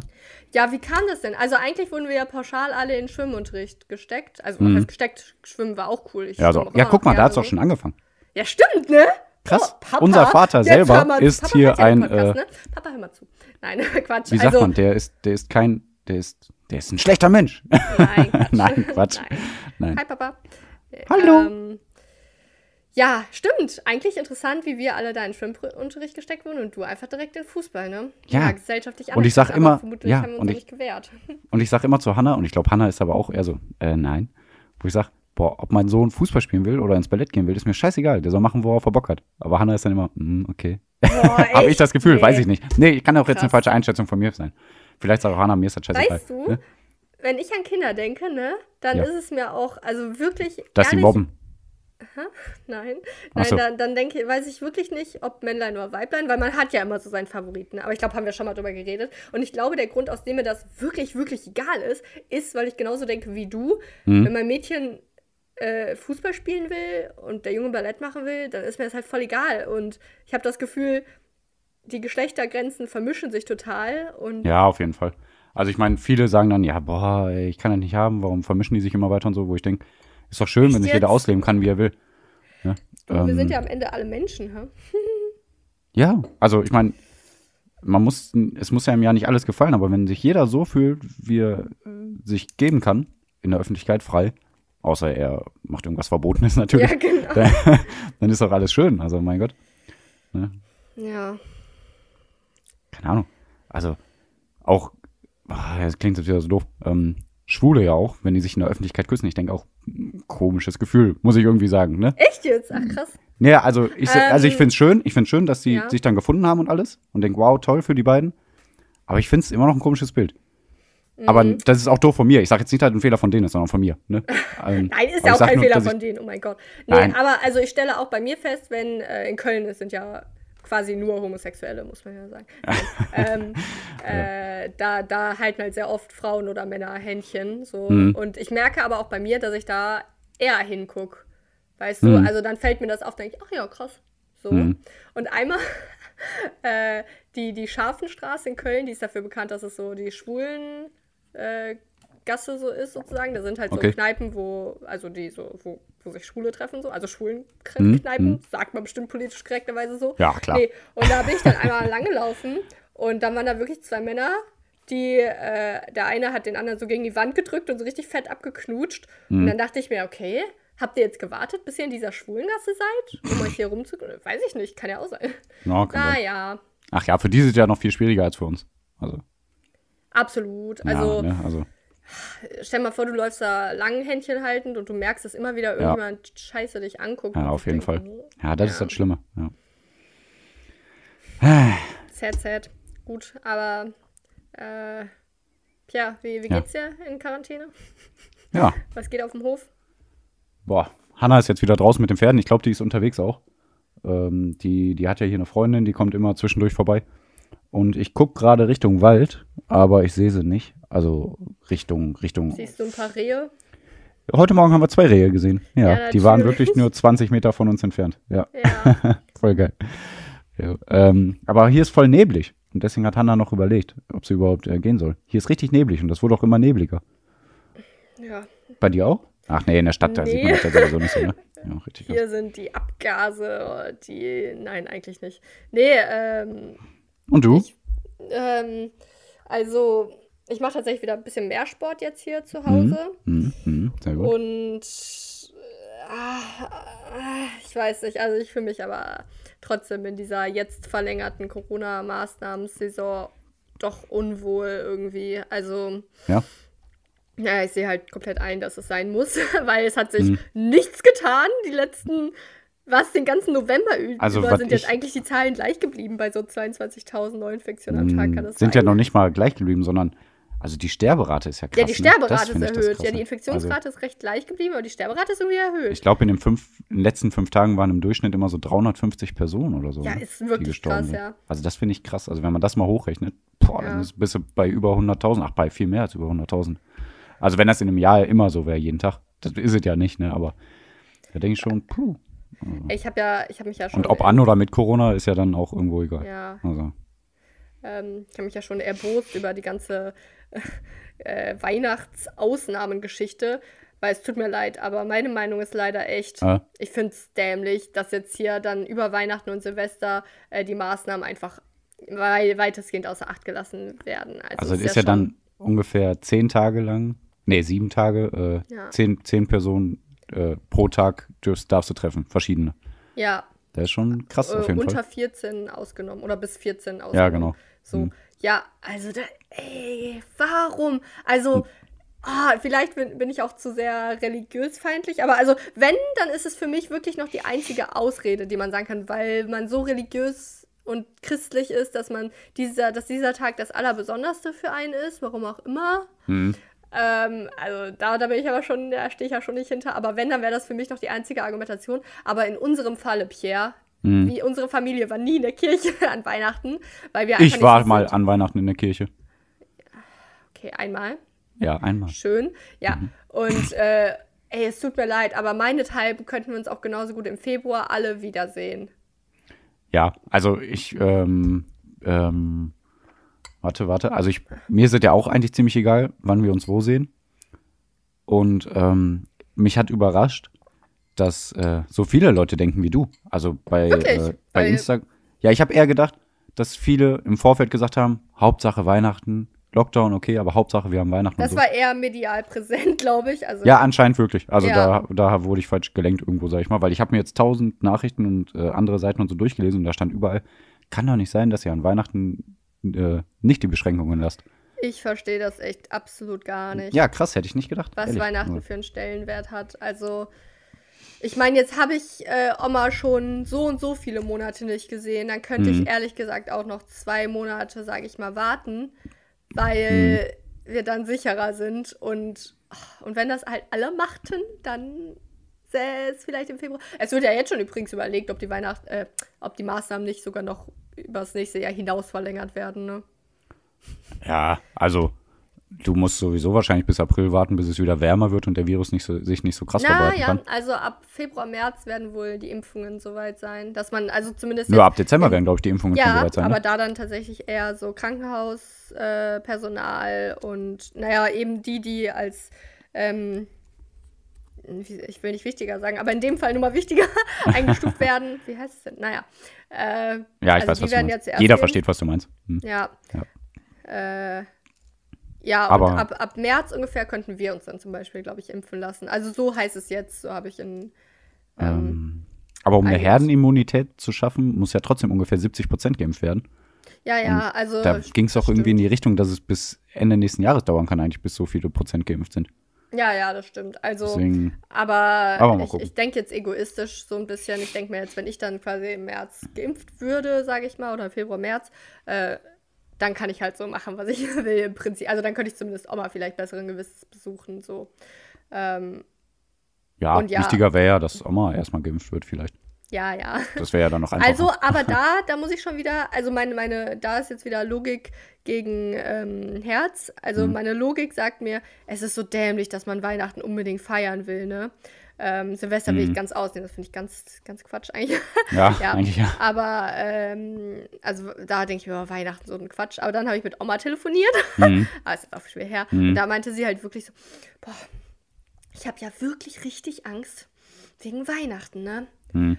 Ja, wie kam das denn? Also eigentlich wurden wir ja pauschal alle in Schwimmunterricht gesteckt. Also Mhm. gesteckt? Schwimmen war auch cool. Ich Ja, so. schwimm auch ja guck mal, da hat's gerne doch schon angefangen. Ja, stimmt, ne? Krass. Oh, Papa, Unser Vater selber mal- ist Papa hier ein, Podcast, äh, ne? Papa, hör mal zu. Nein, Quatsch. Wie sagt also, man, der ist, der ist kein, der ist, der ist ein schlechter Mensch. Nein, Quatsch. Nein, Quatsch. Nein. Nein. Hi, Papa. Hallo. Ähm, ja, stimmt. Eigentlich interessant, wie wir alle da in Schwimmunterricht gesteckt wurden und du einfach direkt in Fußball, ne? Ja. gesellschaftlich Und ich sag immer- vermutlich ja, haben wir uns und ich-. Und ich sag immer zu Hannah, und ich glaube, Hannah ist aber auch eher so, äh, nein. Wo ich sag, boah, ob mein Sohn Fußball spielen will oder ins Ballett gehen will, ist mir scheißegal. Der soll machen, worauf er Bock hat. Aber Hannah ist dann immer, mm, okay. Habe ich das Gefühl, Nee. weiß ich nicht. Nee, kann auch jetzt eine Krass. falsche Einschätzung von mir sein. Vielleicht sagt auch Hannah, mir ist das scheißegal. Weißt du, Ne? wenn ich an Kinder denke, ne, dann Ja. ist es mir auch, also wirklich. Dass sie nicht- mobben. Nein, nein so. dann, dann denke, weiß ich wirklich nicht, ob Männlein oder Weiblein, weil man hat ja immer so seinen Favoriten. Aber ich glaube, haben wir schon mal drüber geredet. Und ich glaube, der Grund, aus dem mir das wirklich, wirklich egal ist, ist, weil ich genauso denke wie du. Mhm. Wenn mein Mädchen äh, Fußball spielen will und der Junge Ballett machen will, dann ist mir das halt voll egal. Und ich habe das Gefühl, die Geschlechtergrenzen vermischen sich total. Und Ja, auf jeden Fall. Also ich meine, viele sagen dann, ja, boah, ich kann das nicht haben, warum vermischen die sich immer weiter und so, wo ich denke, ist doch schön, Echt wenn sich jeder jetzt? ausleben kann, wie er will. Ja, du, wir ähm, sind ja am Ende alle Menschen, hä? ja also ich meine, man muss, es muss ja im Jahr nicht alles gefallen, aber wenn sich jeder so fühlt, wie er äh, sich geben kann, in der Öffentlichkeit frei, außer er macht irgendwas Verbotenes natürlich, Ja, genau. dann, dann ist doch alles schön. Also mein Gott, Ja. keine Ahnung. Also auch, ah, das klingt jetzt wieder so doof, ähm, Schwule ja auch, wenn die sich in der Öffentlichkeit küssen, ich denke auch, komisches Gefühl, muss ich irgendwie sagen, ne? Echt jetzt? Ach, krass. Ja, also ich, also ich Ähm, finde es schön, ich finde schön, dass die ja. sich dann gefunden haben und alles und denke, wow, toll für die beiden. Aber ich finde es immer noch ein komisches Bild. Aber Mhm. das ist auch doof von mir. Ich sage jetzt nicht, dass ein Fehler von denen ist, sondern von mir. Ne? Ähm, Nein, ist aber ja auch kein nur, Fehler von denen, oh mein Gott. Nee, Nein. aber also ich stelle auch bei mir fest, wenn äh, in Köln es sind ja quasi nur Homosexuelle, muss man ja sagen. ähm, äh, da, da halten halt sehr oft Frauen oder Männer Händchen. So. Mhm. Und ich merke aber auch bei mir, dass ich da eher hingucke. Weißt du, Mhm. also dann fällt mir das auf, denke ich, ach ja, krass. So. Mhm. Und einmal äh, die, die Scharfenstraße in Köln, die ist dafür bekannt, dass es so die schwulen äh, Gasse so ist sozusagen. Da sind halt Okay. so Kneipen, wo, also die so, wo, wo sich Schwule treffen, so, also schwulen Mhm, Kneipen, mhm. sagt man bestimmt politisch korrekterweise so. Ja, klar. Nee, und da bin ich dann einmal langgelaufen und dann waren da wirklich zwei Männer, die, äh, der eine hat den anderen so gegen die Wand gedrückt und so richtig fett abgeknutscht. Mhm. Und dann dachte ich mir, okay, habt ihr jetzt gewartet, bis ihr in dieser Schwulengasse seid, um euch hier rumzugehen? Weiß ich nicht, kann ja auch sein. Sein. Naja, Ach ja, für die ist es ja noch viel schwieriger als für uns. Also, absolut. Also, ja, ne? also stell mal vor, du läufst da lang Händchen haltend und du merkst, dass immer wieder Ja. irgendjemand scheiße dich anguckt. ja, auf jeden Fall. oh, Ja, das ist Ja. das Schlimme. Ja. Sad, sad. Gut, aber äh, Pia, wie, wie Ja. geht's dir in Quarantäne? ja. Was geht auf dem Hof? Boah, Hanna ist jetzt wieder draußen mit den Pferden. Ich glaube, die ist unterwegs auch. Ähm, die, die hat ja hier eine Freundin, die kommt immer zwischendurch vorbei. Und ich gucke gerade Richtung Wald, aber ich sehe sie nicht. Also Richtung, Richtung. Siehst du ein paar Rehe? Heute Morgen haben wir zwei Rehe gesehen. Ja, Ja, die waren wirklich nur 20 Meter von uns entfernt. Ja, Ja. voll geil. Ja, ähm, aber hier ist voll neblig. Und deswegen hat Hanna noch überlegt, ob sie überhaupt äh, gehen soll. Hier ist richtig neblig und das wurde auch immer nebliger. ja. Bei dir auch? Ach nee, in der Stadt, da sieht man Nee. das ja sowieso nicht so, ne? Ja, richtig. Hier sind die Abgase, die. Nein, eigentlich nicht. Nee, ähm, Und du? ähm, also ich mache tatsächlich wieder ein bisschen mehr Sport jetzt hier zu Hause. Mhm, mhm, sehr gut. Und äh, ah, ich weiß nicht, also ich fühle mich aber trotzdem in dieser jetzt verlängerten Corona-Maßnahmen-Saison doch unwohl irgendwie. Also, Ja. ja, ich sehe halt komplett ein, dass es sein muss, weil es hat sich Mhm. nichts getan die letzten was den ganzen November Also, über sind jetzt ich- eigentlich die Zahlen gleich geblieben bei so 22.000 Neuinfektionen am Tag. Kann das sind sein? ja noch nicht mal gleich geblieben, sondern also die Sterberate ist ja krass. Ja, die ne? Sterberate Das ist erhöht. Ja, die Infektionsrate ist recht gleich geblieben, aber die Sterberate ist irgendwie erhöht. Also, ich glaube, in, in den letzten fünf Tagen waren im Durchschnitt immer so 350 Personen oder so. Ja, ne, ist wirklich gestorben krass, sind. ja. Also das finde ich krass. Also wenn man das mal hochrechnet, boah, Ja. dann ist, bist du bei über 100.000. Ach, bei viel mehr als über 100.000. Also wenn das in einem Jahr immer so wäre, jeden Tag. Das ist es ja nicht, ne? Aber da denke ich schon, puh. Ich habe ja, ich habe mich ja schon. Und ob an oder mit Corona ist ja dann auch irgendwo egal. Ja, Also, ähm, ich habe mich ja schon erbost über die ganze äh, Weihnachtsausnahmengeschichte, weil es tut mir leid, aber meine Meinung ist leider echt, Ah. ich finde es dämlich, dass jetzt hier dann über Weihnachten und Silvester äh, die Maßnahmen einfach wei weitestgehend außer Acht gelassen werden. also es ist ja, schon- dann ungefähr zehn Tage lang, nee, sieben Tage, äh, Ja. zehn, zehn Personen äh, pro Tag darfst, darfst du treffen, verschiedene. Ja, Das ist schon krass auf äh, jeden unter Fall. 14 ausgenommen oder bis 14 ausgenommen. Ja, genau. So, Mhm. ja, also da, ey, warum? Also, ah, vielleicht bin, bin ich auch zu sehr religiösfeindlich, aber also, wenn, dann ist es für mich wirklich noch die einzige Ausrede, die man sagen kann, weil man so religiös und christlich ist, dass man dieser, dass dieser Tag das Allerbesonderste für einen ist, warum auch immer. Mhm. Ähm, also da, da bin ich aber schon, da stehe ich ja schon nicht hinter. Aber wenn, dann wäre das für mich noch die einzige Argumentation. Aber in unserem Falle, Pierre, Mhm. wie unsere Familie war nie in der Kirche an Weihnachten, weil wir Ich war so mal sind. an Weihnachten in der Kirche. Okay, einmal. Ja, einmal. Schön. Ja. Mhm. Und äh, ey, es tut mir leid, aber meinethalb könnten wir uns auch genauso gut im Februar alle wiedersehen. Ja, also ich, ähm, ähm, warte, warte. Also ich, mir ist es ja auch eigentlich ziemlich egal, wann wir uns wo sehen. Und ähm, mich hat überrascht, dass äh, so viele Leute denken wie du. Also bei, äh, bei Weil- Insta. Ja, ich habe eher gedacht, dass viele im Vorfeld gesagt haben, Hauptsache Weihnachten, Lockdown, okay, aber Hauptsache wir haben Weihnachten Das so. war eher medial präsent, glaube ich. Also, Ja, anscheinend wirklich. Also Ja. da, da wurde ich falsch gelenkt irgendwo, sag ich mal, weil ich habe mir jetzt tausend Nachrichten und äh, andere Seiten und so durchgelesen und da stand überall, kann doch nicht sein, dass ihr an Weihnachten äh, nicht die Beschränkungen lasst. ich verstehe das echt absolut gar nicht. Ja, krass, hätte ich nicht gedacht. was ehrlich. Weihnachten für einen Stellenwert hat. Also, ich meine, jetzt habe ich äh, Oma schon so und so viele Monate nicht gesehen. Dann könnte Mhm. ich ehrlich gesagt auch noch zwei Monate, sage ich mal, warten, weil Mhm. wir dann sicherer sind. Und, ach, und wenn das halt alle machten, dann sähe es vielleicht im Februar. Es wird ja jetzt schon übrigens überlegt, ob die Weihnacht, äh, ob die Maßnahmen nicht sogar noch übers nächste Jahr hinaus verlängert werden. Ne? Ja, also du musst sowieso wahrscheinlich bis April warten, bis es wieder wärmer wird und der Virus nicht so, sich nicht so krass Na verbreiten ja, kann. also ab Februar, März werden wohl die Impfungen soweit sein, dass man also zumindest Nur ab Dezember werden, glaube ich, die Impfungen ja, soweit sein. aber Ne? da dann tatsächlich eher so Krankenhauspersonal äh, und naja, eben die, die als ähm, ich will nicht wichtiger sagen, aber in dem Fall nur mal wichtiger eingestuft werden. Wie heißt es denn? Naja. Äh, Ja, ich also weiß, was du meinst. Jeder versteht, was du meinst. Hm. Ja. Ja. Äh, ja, und Aber- ab, ab März ungefähr könnten wir uns dann zum Beispiel, glaube ich, impfen lassen. Also so heißt es jetzt, so habe ich in. Ähm, Ähm, aber um eine Herdenimmunität zu schaffen, muss ja trotzdem ungefähr 70 Prozent geimpft werden. ja, ja, also. Da ging es auch irgendwie in stimmt. die Richtung, dass es bis Ende nächsten Jahres dauern kann, eigentlich, bis so viele Prozent geimpft sind. Ja, ja, das stimmt. Also, Deswegen, aber, Aber ich, ich denke jetzt egoistisch so ein bisschen. Ich denke mir jetzt, wenn ich dann quasi im März geimpft würde, sage ich mal, oder im Februar, März, äh, dann kann ich halt so machen, was ich will im Prinzip. Also dann könnte ich zumindest Oma vielleicht besseren Gewissens besuchen. So. Ähm, ja, und ja. wichtiger wäre ja, dass Oma erstmal geimpft wird, vielleicht. Ja, ja. Das wäre ja dann noch einfacher. Also, aber da, da muss ich schon wieder, also meine, meine, da ist jetzt wieder Logik gegen ähm, Herz. Also Mhm. meine Logik sagt mir, es ist so dämlich, dass man Weihnachten unbedingt feiern will, ne? Ähm, Silvester will ich Mhm. ganz ausnehmen, das finde ich ganz, ganz Quatsch eigentlich. ja, ja. eigentlich ja. Aber ähm, also da denke ich mir, oh, Weihnachten so ein Quatsch. Aber dann habe ich mit Oma telefoniert. Mhm. Aber es ist auch schwer her. Mhm. Und da meinte sie halt wirklich so, boah, ich habe ja wirklich richtig Angst wegen Weihnachten, ne? Mhm.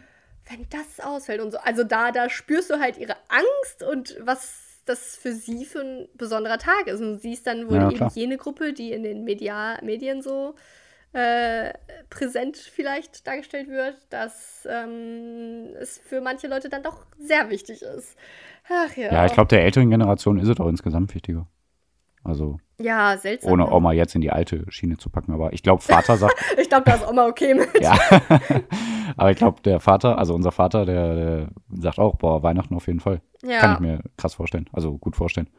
Wenn das ausfällt und so. Also da, da spürst du halt ihre Angst und was das für sie für ein besonderer Tag ist. Und sie ist dann wohl Ja, eben klar. jene Gruppe, die in den Media Medien so äh, präsent vielleicht dargestellt wird, dass ähm, es für manche Leute dann doch sehr wichtig ist. Ach ja. Ja, ich glaube, der älteren Generation ist es auch insgesamt wichtiger. Also, Ja, seltsam. ohne ne? Oma jetzt in die alte Schiene zu packen. Aber ich glaube, Vater sagt, Ich glaube, da ist Oma okay mit. ja. Aber ich glaube, der Vater, also unser Vater, der, der sagt auch, boah, Weihnachten auf jeden Fall. Ja. Kann ich mir krass vorstellen. Also gut vorstellen.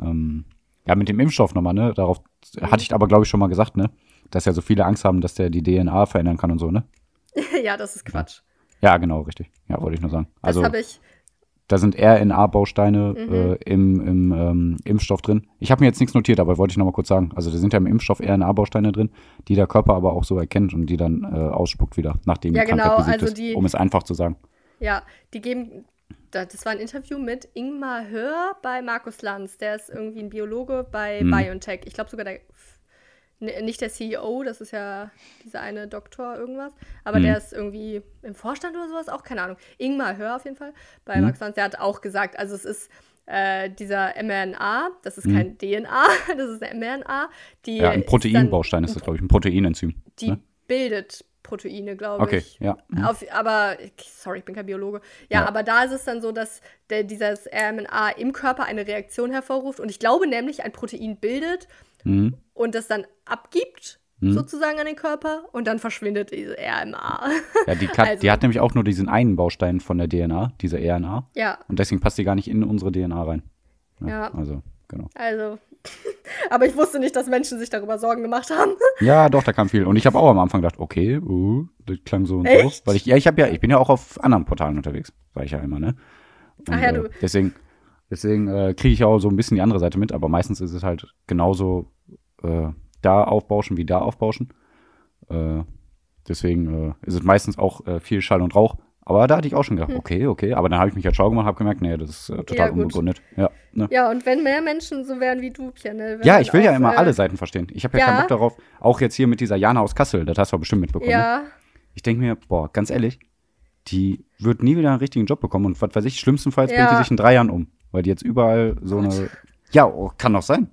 Ähm, ja, mit dem Impfstoff nochmal, ne? Darauf hatte ich aber, glaube ich, schon mal gesagt, ne? Dass ja so viele Angst haben, dass der die DNA verändern kann und so, ne? ja, das ist Quatsch. Ja, genau, richtig. Ja, wollte ich nur sagen. Das Also habe ich. Da sind RNA-Bausteine Mhm. äh, im, im ähm, Impfstoff drin. Ich habe mir jetzt nichts notiert, aber wollte ich nochmal kurz sagen. Also da sind ja im Impfstoff RNA-Bausteine drin, die der Körper aber auch so erkennt und die dann äh, ausspuckt wieder, nachdem Ja, die Krankheit genau, besiegt also ist. die- Um es einfach zu sagen. Ja, die geben. da- Das war ein Interview mit Ingmar Hör bei Markus Lanz. Der ist irgendwie ein Biologe bei Mhm. BioNTech. Ich glaube sogar der. Nicht der CEO, das ist ja dieser eine Doktor irgendwas, aber Mhm. der ist irgendwie im Vorstand oder sowas, auch keine Ahnung. Ingmar Hör auf jeden Fall bei Mhm. Markus Lanz, der hat auch gesagt, also es ist äh, dieser mRNA, das ist Mhm. kein DNA, das ist eine mRNA, die Ja, ein ist Proteinbaustein ist das, glaube ich, ein Proteinenzym. die Ne? bildet Proteine, glaube Okay, ich. ja. Mhm. Auf, aber, sorry, ich bin kein Biologe. Ja, Ja. aber da ist es dann so, dass der, dieses RNA im Körper eine Reaktion hervorruft. Und ich glaube nämlich, ein Protein bildet Mhm. und das dann abgibt, Mhm. sozusagen an den Körper. Und dann verschwindet diese RNA. Ja, die, kann, Also- die hat nämlich auch nur diesen einen Baustein von der DNA, diese RNA. ja, Und deswegen passt die gar nicht in unsere DNA rein. Ja. Also, genau. also. aber ich wusste nicht, dass Menschen sich darüber Sorgen gemacht haben. Ja, doch, da kam viel. Und ich habe auch am Anfang gedacht, okay, uh, das klang so und Echt? so. Weil ich, ja, ich habe ja, ich bin ja auch auf anderen Portalen unterwegs, sage ich ja immer, ne? Und, Ach ja, äh, du. Deswegen, deswegen äh, kriege ich auch so ein bisschen die andere Seite mit, aber meistens ist es halt genauso äh, da aufbauschen wie da aufbauschen. Äh, deswegen äh, ist es meistens auch äh, viel Schall und Rauch. Aber da hatte ich auch schon gedacht, okay, okay. Aber dann habe ich mich halt schlau gemacht, habe gemerkt, nee, das ist äh, total Hm. Ja, unbegründet. Ja, ne? Ja, und wenn mehr Menschen so wären wie du, Pia, ne? wenn ja, ich will ja auf, immer alle Seiten verstehen. Ich habe ja, ja. keinen Bock darauf. Auch jetzt hier mit dieser Jana aus Kassel, das hast du bestimmt mitbekommen. Ne? Ja, Ich denke mir, boah, ganz ehrlich, die wird nie wieder einen richtigen Job bekommen und was weiß ich, schlimmstenfalls bringt Ja. die sich in drei Jahren um. Weil die jetzt überall so eine. Ja, oh, kann doch sein.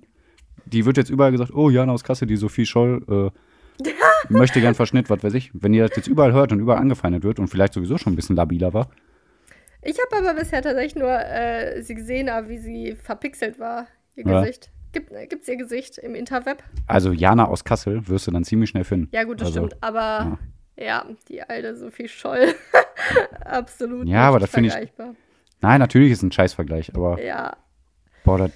Die wird jetzt überall gesagt, oh, Jana aus Kassel, die Sophie Scholl, äh, möchte gern Verschnitt, was weiß ich. Wenn ihr das jetzt überall hört und überall angefeindet wird und vielleicht sowieso schon ein bisschen labiler war. Ich habe aber bisher tatsächlich nur äh, sie gesehen, aber wie sie verpixelt war, ihr Ja. Gesicht. Gibt, gibt's ihr Gesicht im Interweb? Also Jana aus Kassel wirst du dann ziemlich schnell finden. Ja, gut, das also, stimmt. Aber ja. die alte Sophie Scholl. Absolut. Ja, aber nicht das finde ich- vergleichbar. Nein, natürlich ist ein Scheißvergleich, aber Ja, boah, das,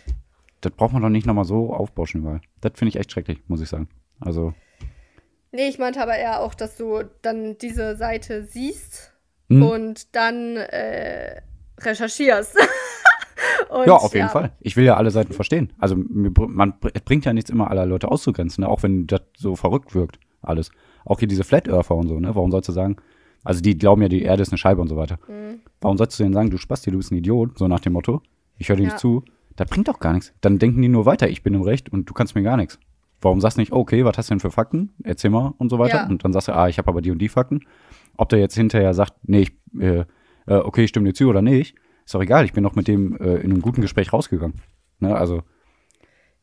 das braucht man doch nicht nochmal so aufbauschen überall. Das finde ich echt schrecklich, muss ich sagen. Also, nee, ich meinte aber eher auch, dass du dann diese Seite siehst hm. und dann äh, recherchierst. Und, Ja, auf jeden Fall. Ich will ja alle Seiten verstehen. Also man, bringt ja nichts immer alle Leute auszugrenzen, ne? auch wenn das so verrückt wirkt, alles. Auch hier diese Flat Earther und so, ne? Warum sollst du sagen, also die glauben ja, die Erde ist eine Scheibe und so weiter. Mhm. Warum sollst du denen sagen, du Spasti, du bist ein Idiot, so nach dem Motto, ich höre dir Ja. nicht zu. Das bringt doch gar nichts. Dann denken die nur weiter, ich bin im Recht und du kannst mir gar nichts. Warum sagst du nicht, okay, was hast du denn für Fakten? Erzähl mal und so weiter. Ja. Und dann sagst du, ah, ich habe aber die und die Fakten. Ob der jetzt hinterher sagt, nee, ich, äh, äh, okay, ich stimme dir zu oder nicht, ist doch egal. Ich bin doch mit dem äh, in einem guten Gespräch rausgegangen. Ne, also,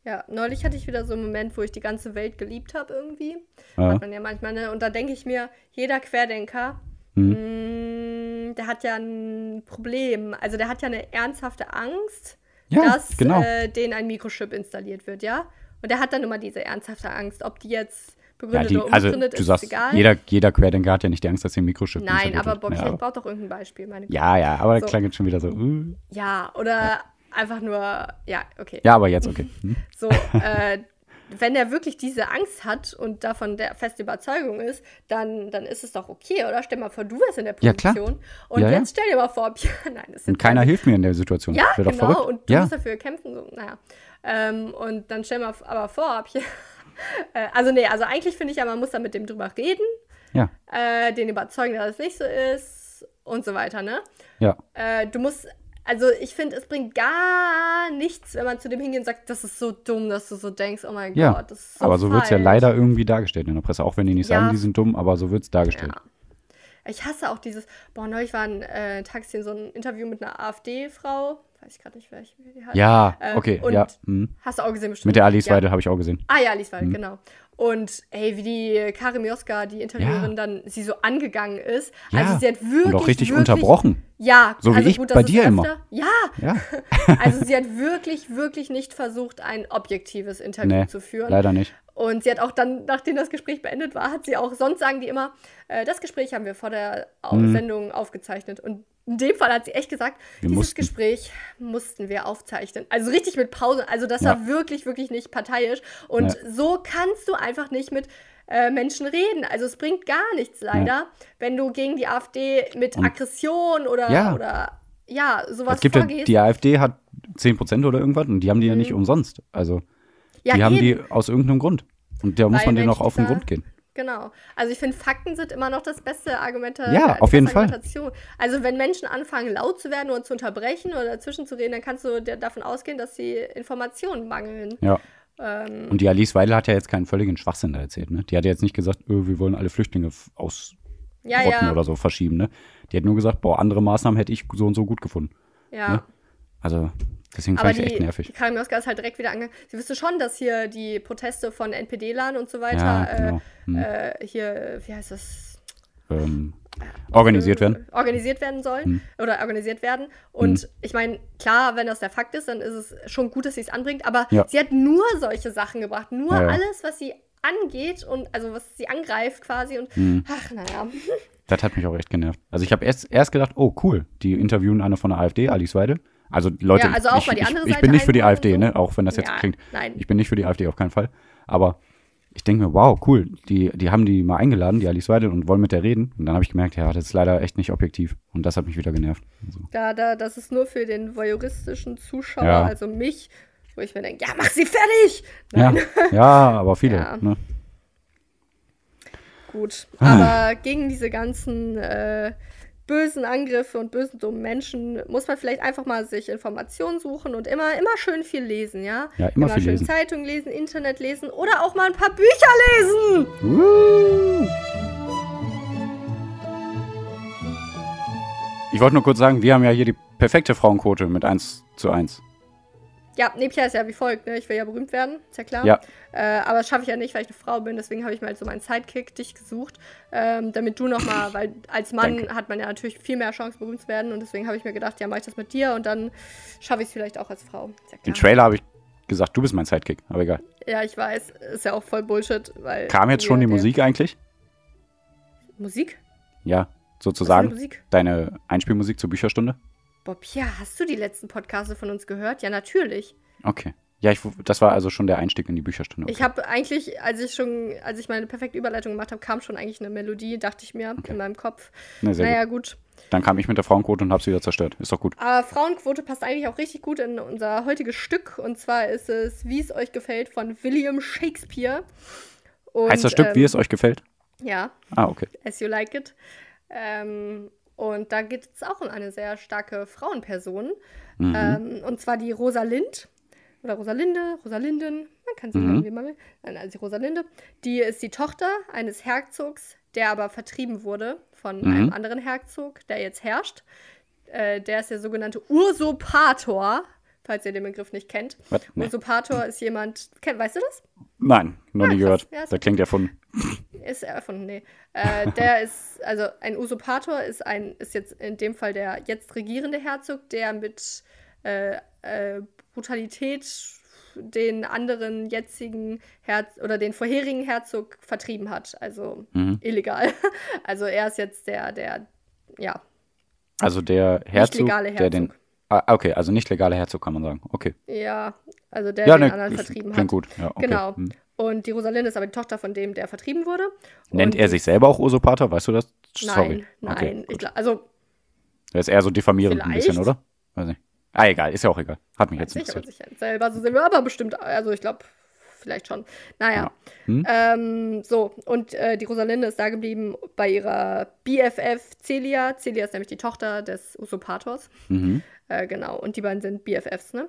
Ja, neulich hatte ich wieder so einen Moment, wo ich die ganze Welt geliebt habe irgendwie. Ja. Hat man ja manchmal, ne? Und da denke ich mir, jeder Querdenker, Mhm. mh, der hat ja ein Problem. Also der hat ja eine ernsthafte Angst, Ja, dass genau. äh, denen ein Mikrochip installiert wird, ja? Und der hat dann immer diese ernsthafte Angst, ob die jetzt ja, begründet die, oder also du ist, sagst, ist egal. jeder, jeder Querdenker hat ja nicht die Angst, dass sie ein Mikrochip Nein, installiert aber. Bobby ja, aber- baut doch irgendein Beispiel, meine Güte. ja, ja, aber das So. klang jetzt schon wieder so. Uh. Ja, oder einfach nur, ja, okay. Ja, aber jetzt okay. Hm? So, äh, wenn er wirklich diese Angst hat und davon der feste Überzeugung ist, dann, dann ist es doch okay, oder? Stell mal vor, du wärst in der Ja, klar. Position. Und Ja, jetzt stell dir mal vor, Pia, nein, das ist Und keiner kein- hilft mir in der Situation. Ja, genau. verrückt. Und du ja. musst dafür kämpfen. So, naja. Ähm, und dann stell mal aber vor, Pia, äh, also nee, also eigentlich finde ich ja, man muss da mit dem drüber reden, ja, äh, den überzeugen, dass es nicht so ist und so weiter, ne? ja. Äh, du musst, also ich finde, es bringt gar nichts, wenn man zu dem hingeht und sagt, das ist so dumm, dass du so denkst, oh mein Ja, Gott, das ist so aber so wird es ja leider irgendwie dargestellt in der Presse. Auch wenn die nicht Ja. sagen, die sind dumm, aber so wird es dargestellt. Ja. Ich hasse auch dieses, boah, neulich war ein äh, Taxi in so ein Interview mit einer AfD-Frau, weiß ich gerade nicht, welche die heißt. Ja, Äh, okay, und ja. hm. Hast du auch gesehen bestimmt? Mit der Alice. Weidel habe ich auch gesehen. Ah ja, Alice Weidel, Mhm. genau. Und ey, wie die Karim Joska, die Interviewerin, dann sie so angegangen ist. Also sie hat wirklich. Und auch richtig wirklich, unterbrochen. Ja, So wie also ich gut, bei dir immer. Ja, Ja, also sie hat wirklich, wirklich nicht versucht, ein objektives Interview nee, zu führen. leider nicht. Und sie hat auch dann, nachdem das Gespräch beendet war, hat sie auch, sonst sagen die immer, äh, das Gespräch haben wir vor der Mhm. Sendung aufgezeichnet. Und in dem Fall hat sie echt gesagt, Wir dieses mussten. Gespräch mussten wir aufzeichnen. Also richtig mit Pause. Also das Ja. war wirklich, wirklich nicht parteiisch. Und so kannst du einfach nicht mit äh, Menschen reden. Also es bringt gar nichts leider, wenn du gegen die AfD mit Und- Aggression oder, Ja. oder ja, sowas Es gibt ja, vorgehst. die AfD hat 10% oder irgendwas und die haben die ja nicht umsonst. Also Mhm. Ja, die haben eben. die aus irgendeinem Grund. Und da muss man denen auch auf den Grund gehen. Genau. Also ich finde, Fakten sind immer noch das beste Argument. Ja, auf jeden Fall. Also wenn Menschen anfangen, laut zu werden oder zu unterbrechen oder dazwischen zu reden, dann kannst du davon ausgehen, dass sie Informationen mangeln. Ja. Ähm, Und die Alice Weidel hat ja jetzt keinen völligen Schwachsinn da erzählt. Ne? Die hat ja jetzt nicht gesagt, öh, wir wollen alle Flüchtlinge ausrotten ja, ja, oder so verschieben. Ne? Die hat nur gesagt, boah, andere Maßnahmen hätte ich so und so gut gefunden. ja. ne? Also deswegen fand ich echt nervig. Karin Mioska ist halt direkt wieder angegangen. Sie wüsste schon, dass hier die Proteste von NPD-Lern und so weiter Ja, genau. Hm. äh, äh, hier, wie heißt das? Ähm, organisiert werden. äh, organisiert werden sollen Hm. oder organisiert werden. Und ich meine, klar, wenn das der Fakt ist, dann ist es schon gut, dass sie es anbringt, aber Ja. sie hat nur solche Sachen gebracht, nur Ja, alles, was sie angeht und also was sie angreift quasi und Hm. ach naja. Das hat mich auch echt genervt. Also ich habe erst, erst gedacht, oh cool, die interviewen eine von der AfD, Alice Weidel. Also Leute, Ja, also auch ich, mal die ich, ich bin nicht für die AfD, so. ne? auch wenn das jetzt klingt. nein. Ich bin nicht für die AfD, auf keinen Fall. Aber ich denke mir, wow, cool, die, die haben die mal eingeladen, die Alice Weidel, und wollen mit der reden. Und dann habe ich gemerkt, ja, das ist leider echt nicht objektiv. Und das hat mich wieder genervt. Also, Da, da, das ist nur für den voyeuristischen Zuschauer, Ja. also mich, wo ich mir denke, ja, mach sie fertig! ja, Nein. ja, aber viele. Ja. Ne? Gut. Ah. Aber gegen diese ganzen äh, bösen Angriffe und bösen dummen Menschen muss man vielleicht einfach mal sich Informationen suchen und immer, immer schön viel lesen, ja? Ja, immer viel schön lesen. Zeitung lesen, Internet lesen oder auch mal ein paar Bücher lesen. Uh. Ich wollte nur kurz sagen, wir haben ja hier die perfekte Frauenquote mit 1 zu 1. Ja, Nepia ist ja wie folgt, ne? Ich will ja berühmt werden, ist ja klar. Ja. Äh, aber das schaffe ich ja nicht, weil ich eine Frau bin. Deswegen habe ich mir halt so meinen Sidekick dich gesucht, ähm, damit du nochmal, weil als Mann Danke. hat man ja natürlich viel mehr Chance, berühmt zu werden. Und deswegen habe ich mir gedacht, ja, mache ich das mit dir und dann schaffe ich es vielleicht auch als Frau. Ja Im. Trailer habe ich gesagt, du bist mein Sidekick, aber egal. Ja, ich weiß, ist ja auch voll Bullshit, weil. Kam jetzt schon die Musik eigentlich? Musik? Ja, sozusagen. Musik? Deine Einspielmusik zur Bücherstunde? Bob, ja, hast du die letzten Podcasts von uns gehört? Ja, natürlich. Okay. Ja, ich, das war also schon der Einstieg in die Bücherstunde. Ich habe eigentlich, als ich schon, als ich meine perfekte Überleitung gemacht habe, kam schon eigentlich eine Melodie, dachte ich mir, in meinem Kopf. Na, naja, gut. gut. Dann kam ich mit der Frauenquote und hab's wieder zerstört. Ist doch gut. Aber Frauenquote passt eigentlich auch richtig gut in unser heutiges Stück. Und zwar ist es Wie es euch gefällt von William Shakespeare. Und, heißt das Stück, ähm, wie es euch gefällt? Ja, Ah, okay. As You Like It. Ähm, und da geht es auch um eine sehr starke Frauenperson. Mhm. Ähm, und zwar die Rosalind. Oder Rosalinde, Rosalinden, man kann sie Mhm. nennen, wie man will. Nein, also die Rosalinde. Die ist die Tochter eines Herzogs, der aber vertrieben wurde von Mhm. einem anderen Herzog, der jetzt herrscht. Äh, der ist der sogenannte Usurpator, falls ihr den Begriff nicht kennt. Was? Nee. Usurpator ist jemand, kenn, weißt du das? Nein, noch nie krass. gehört. Ja, Das klingt erfunden. Ist erfunden, nee. Äh, der ist, also ein Usurpator ist ein, ist jetzt in dem Fall der jetzt regierende Herzog, der mit äh, äh, Brutalität den anderen jetzigen Herz oder den vorherigen Herzog vertrieben hat. Also Mhm. illegal. Also er ist jetzt der, der, ja, Also der Herzog, legale der den. Herzog. Ah, okay, also nicht legale Herzog kann man sagen. Okay. ja, also der Ja, den ne, anderen vertrieben klingt hat. gut. Ja, okay. Genau. Hm. Und die Rosalinde ist aber die Tochter von dem, der vertrieben wurde. Nennt Und er sich selber auch Usurpator? Weißt du das? Nein, nein. Okay, glaub, also Der ist eher so diffamierend ein bisschen, oder? Weiß nicht. Ah, egal, ist ja auch egal. Hat mich jetzt Weiß nicht, ob nicht er sich selber so sehen will, aber bestimmt, also ich glaube, vielleicht schon. Naja. Hm? Ähm, so, und äh, die Rosalinde ist da geblieben bei ihrer BFF Celia. Celia ist nämlich die Tochter des Usurpators. Mhm. Äh, genau, und die beiden sind BFFs, ne?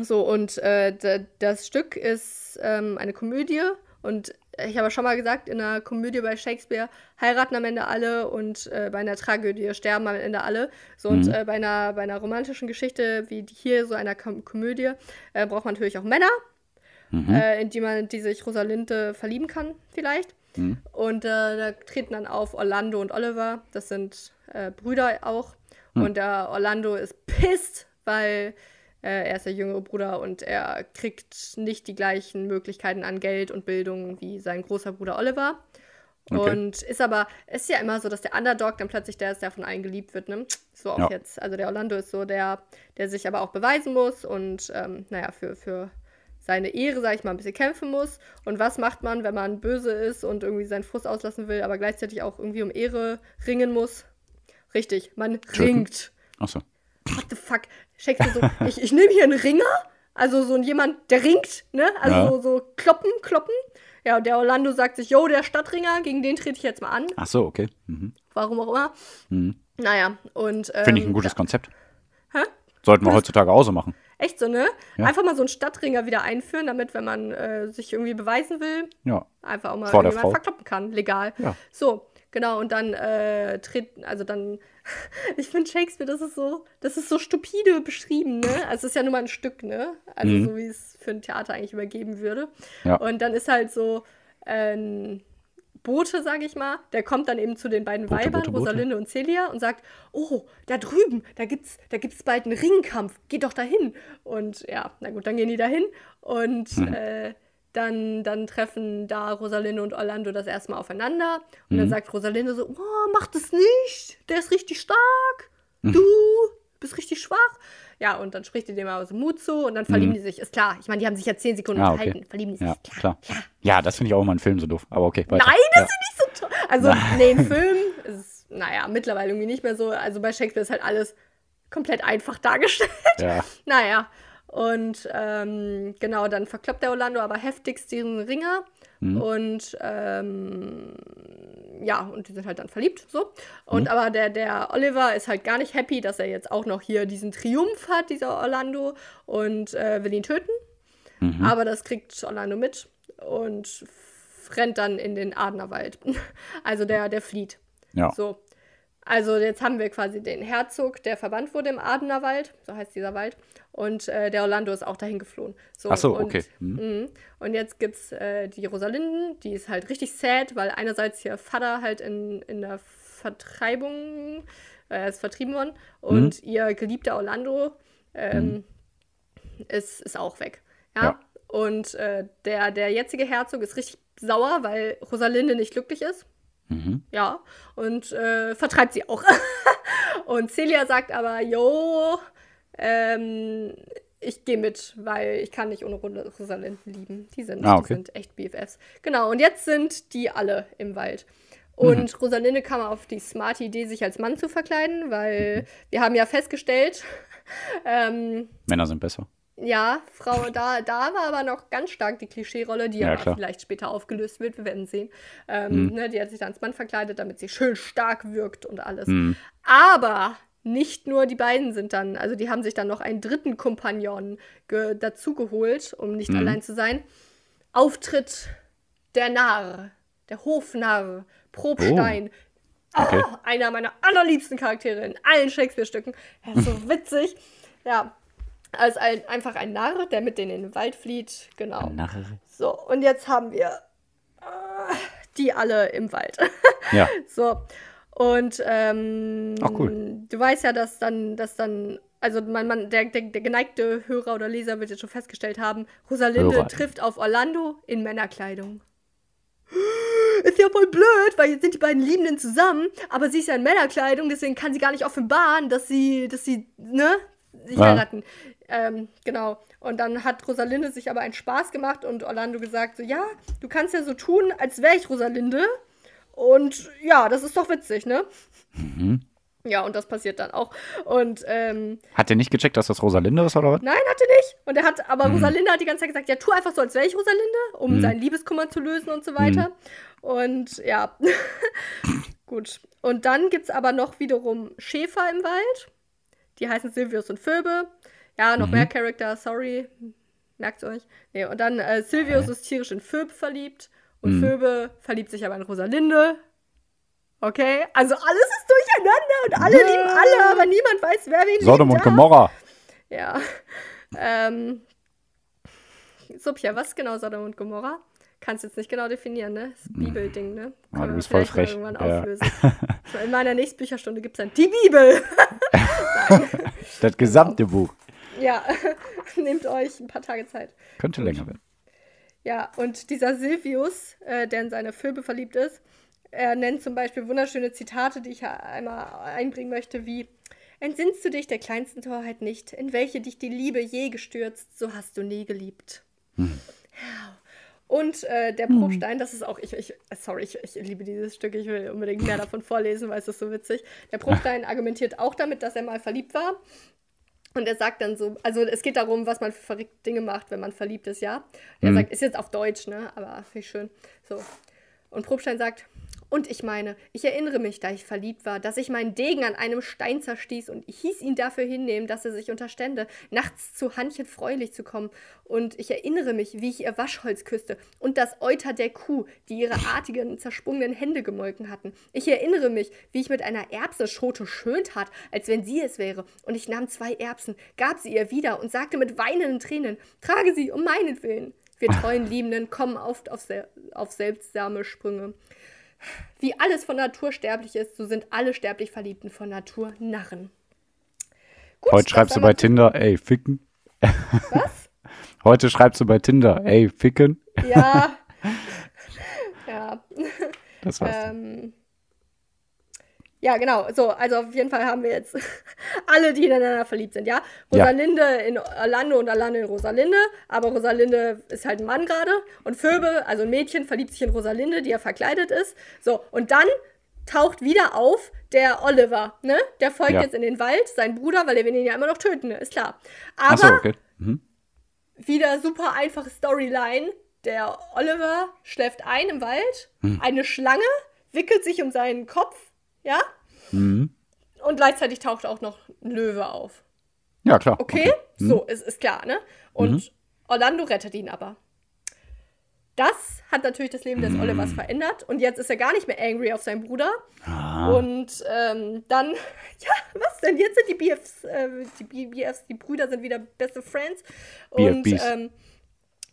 So, und äh, das Stück ist ähm, eine Komödie und ich habe schon mal gesagt, in einer Komödie bei Shakespeare heiraten am Ende alle und äh, bei einer Tragödie sterben am Ende alle. So, und Mhm. äh, bei, einer, bei einer romantischen Geschichte wie hier, so einer Kom Komödie, äh, braucht man natürlich auch Männer, Mhm. äh, in die man, die sich Rosalinde verlieben kann, vielleicht. Mhm. Und äh, da treten dann auf Orlando und Oliver. Das sind äh, Brüder auch. Hm. Und Orlando ist pisst, weil Äh, er ist der jüngere Bruder und er kriegt nicht die gleichen Möglichkeiten an Geld und Bildung wie sein großer Bruder Oliver. Okay. Und ist aber, ist ja immer so, dass der Underdog dann plötzlich der ist, der von allen geliebt wird, ne? So auch ja. jetzt. Also der Orlando ist so der, der sich aber auch beweisen muss und, ähm, naja, für, für seine Ehre, sag ich mal, ein bisschen kämpfen muss. Und was macht man, wenn man böse ist und irgendwie seinen Frust auslassen will, aber gleichzeitig auch irgendwie um Ehre ringen muss? Richtig, man ringt. Achso. What the fuck? Shakespeare so, ich, ich nehme hier einen Ringer, also so jemand, der ringt, ne? Also ja. so, so kloppen, kloppen. Ja, und der Orlando sagt sich, yo, der Stadtringer, gegen den trete ich jetzt mal an. Ach so, okay. Mhm. Warum auch immer. Mhm. Naja, und. Ähm, Finde ich ein gutes ja. Konzept. Hä? Sollten wir heutzutage auch so machen. Echt so, ne? Ja. Einfach mal so einen Stadtringer wieder einführen, damit, wenn man äh, sich irgendwie beweisen will, ja. einfach auch mal Vor verkloppen kann, legal. Ja. So, genau, und dann äh, tritt, also dann, ich finde Shakespeare, das ist so, das ist so stupide beschrieben, ne? Also es ist ja nur mal ein Stück, ne? Also mhm. so wie es für ein Theater eigentlich übergeben würde. Ja. Und dann ist halt so ein äh, Bote, sage ich mal, der kommt dann eben zu den beiden Bote, Weibern, Bote, Rosalinde und Celia, und sagt, oh, da drüben, da gibt's, da gibt's bald einen Ringkampf, geh doch dahin. Und ja, na gut, dann gehen die dahin und mhm. äh, dann, dann treffen da Rosalinde und Orlando das erstmal aufeinander. Und mhm. dann sagt Rosalinde so, oh, mach das nicht, der ist richtig stark, mhm. du bist richtig schwach. Ja, und dann spricht die dem aber so Mut zu und dann verlieben mhm. die sich. Ist klar. Ich meine, die haben sich ja zehn Sekunden ah, okay. unterhalten. Verlieben die sich. Ja, klar. klar. Ja. ja das finde ich auch immer ein Film so doof. Aber okay. Weiter. Nein, das ja. finde ich so toll. Also, nee, ein Film ist, naja, mittlerweile irgendwie nicht mehr so. Also bei Shakespeare ist halt alles komplett einfach dargestellt. Ja. naja. Und ähm, genau, dann verkloppt der Orlando aber heftigst diesen Ringer. Mhm. Und ähm, ja, und die sind halt dann verliebt, so. Und mhm. aber der, der Oliver ist halt gar nicht happy, dass er jetzt auch noch hier diesen Triumph hat, dieser Orlando, und äh, will ihn töten. Mhm. Aber das kriegt Orlando mit und rennt dann in den Adnerwald. also der, der flieht. Ja. So. Also jetzt haben wir quasi den Herzog, der verbannt wurde im Adenerwald, so heißt dieser Wald, und äh, der Orlando ist auch dahin geflohen. So, Ach so, und, okay. Mhm. Und jetzt gibt es äh, die Rosalinden, die ist halt richtig sad, weil einerseits ihr Vater halt in, in der Vertreibung, äh, ist vertrieben worden, und mhm. ihr geliebter Orlando ähm, mhm. ist, ist auch weg. Ja. ja. Und äh, der, der jetzige Herzog ist richtig sauer, weil Rosalinde nicht glücklich ist. Mhm. Ja, und äh, vertreibt sie auch. und Celia sagt aber, jo, ähm, ich gehe mit, weil ich kann nicht ohne Rosalinden lieben. Die sind, ah, okay. die sind echt BFFs. Genau, und jetzt sind die alle im Wald. Und mhm. Rosalinde kam auf die smarte Idee, sich als Mann zu verkleiden, weil mhm. wir haben ja festgestellt, ähm, Männer sind besser. Ja, Frau, da, da war aber noch ganz stark die Klischee-Rolle, die ja, aber vielleicht später aufgelöst wird, wir werden sehen. Ähm, mhm. ne, die hat sich dann als Mann verkleidet, damit sie schön stark wirkt und alles. Mhm. Aber nicht nur die beiden sind dann, also die haben sich dann noch einen dritten Kompagnon dazugeholt, um nicht mhm. allein zu sein. Auftritt der Narr, der Hofnarr, Probstein. Oh. Okay. Oh, einer meiner allerliebsten Charaktere in allen Shakespeare-Stücken. Er ist so witzig. Ja, als ein, einfach ein Narr, der mit denen in den Wald flieht. Genau. Narr. So, und jetzt haben wir äh, die alle im Wald. Ja. so. Und ähm, Ach, cool. du weißt ja, dass dann, dass dann, also man, man, der, der, der geneigte Hörer oder Leser wird jetzt schon festgestellt haben, Rosalinde Hörer. trifft auf Orlando in Männerkleidung. Ist ja voll blöd, weil jetzt sind die beiden Liebenden zusammen, aber sie ist ja in Männerkleidung, deswegen kann sie gar nicht offenbaren, dass sie, dass sie, ne, sich ja. heiraten. Ähm, genau. Und dann hat Rosalinde sich aber einen Spaß gemacht und Orlando gesagt: So, ja, du kannst ja so tun, als wäre ich Rosalinde. Und ja, das ist doch witzig, ne? Mhm. Ja, und das passiert dann auch. Und ähm, hat er nicht gecheckt, dass das Rosalinde ist oder was? Nein, hat er nicht. Und er hat, aber mhm. Rosalinde hat die ganze Zeit gesagt, ja, tu einfach so, als wäre ich Rosalinde, um mhm. seinen Liebeskummer zu lösen und so weiter. Mhm. Und ja, gut. Und dann gibt es aber noch wiederum Schäfer im Wald. Die heißen Silvius und Phoebe. Ja, noch mhm. mehr Charakter, sorry. Merkt's euch. Nee, und dann äh, Silvius ist tierisch in Phoebe verliebt. Und mhm. Phoebe verliebt sich aber in Rosalinde. Okay, also alles ist durcheinander und alle ja. lieben alle, aber niemand weiß, wer wen Sodom und Gomorra. Ja. Ähm. Subja, was genau Sodom und Gomorra? Kannst jetzt nicht genau definieren, ne? Das hm. Bibelding, ne? Können du bist voll frech. Irgendwann ja. auflösen. In meiner nächsten Bücherstunde gibt es dann die Bibel. das gesamte. Buch. Ja, nehmt euch ein paar Tage Zeit. Könnte Gut. länger werden. Ja, und dieser Silvius, äh, der in seine Phoebe verliebt ist, er nennt zum Beispiel wunderschöne Zitate, die ich einmal einbringen möchte, wie Entsinnst du dich der kleinsten Torheit nicht, in welche dich die Liebe je gestürzt, so hast du nie geliebt. Hm. Und äh, der Bruchstein, das ist auch, ich, ich sorry, ich, ich, liebe dieses Stück, ich will unbedingt mehr davon vorlesen, weil es ist so witzig. Der Bruchstein argumentiert auch damit, dass er mal verliebt war. Und er sagt dann so, also es geht darum, was man für verrückte Dinge macht, wenn man verliebt ist, ja. Er mhm. sagt, ist jetzt auf Deutsch, ne, aber finde ich schön. So. Und Probstein sagt, und ich meine, ich erinnere mich, da ich verliebt war, dass ich meinen Degen an einem Stein zerstieß und ich hieß ihn dafür hinnehmen, dass er sich unterstände, nachts zu Hannchen freulich zu kommen. Und ich erinnere mich, wie ich ihr Waschholz küsste und das Euter der Kuh, die ihre artigen, zersprungenen Hände gemolken hatten. Ich erinnere mich, wie ich mit einer Erbsenschote schön tat, als wenn sie es wäre. Und ich nahm zwei Erbsen, gab sie ihr wieder und sagte mit weinenden Tränen, trage sie um meinetwillen. Wir treuen Liebenden kommen oft auf, sel auf seltsame Sprünge. Wie alles von Natur sterblich ist, so sind alle sterblich Verliebten von Natur Narren. Gut, Heute schreibst du bei Tinder, ey, ficken. Was? Heute schreibst du bei Tinder, ey, ficken. Ja. ja. Das war's. Ähm, ja, genau. So, also auf jeden Fall haben wir jetzt alle, die ineinander verliebt sind, ja. Rosalinde ja. in Orlando und Orlando in Rosalinde, aber Rosalinde ist halt ein Mann gerade und Phoebe, also ein Mädchen, verliebt sich in Rosalinde, die ja verkleidet ist. So, und dann taucht wieder auf der Oliver, ne? Der folgt ja. jetzt in den Wald, sein Bruder, weil er will ihn ja immer noch töten, ne? ist klar. Aber so, okay. mhm. wieder super einfache Storyline. Der Oliver schläft ein im Wald, mhm. eine Schlange wickelt sich um seinen Kopf ja? Mhm. Und gleichzeitig taucht auch noch ein Löwe auf. Ja, klar. Okay, okay. Mhm. so, ist, ist klar, ne? Und mhm. Orlando rettet ihn aber. Das hat natürlich das Leben des Olivers mhm. verändert und jetzt ist er gar nicht mehr angry auf seinen Bruder. Ah. Und ähm, dann, ja, was denn? Jetzt sind die BFs, äh, die BFs, die Brüder sind wieder beste Friends. Und ähm,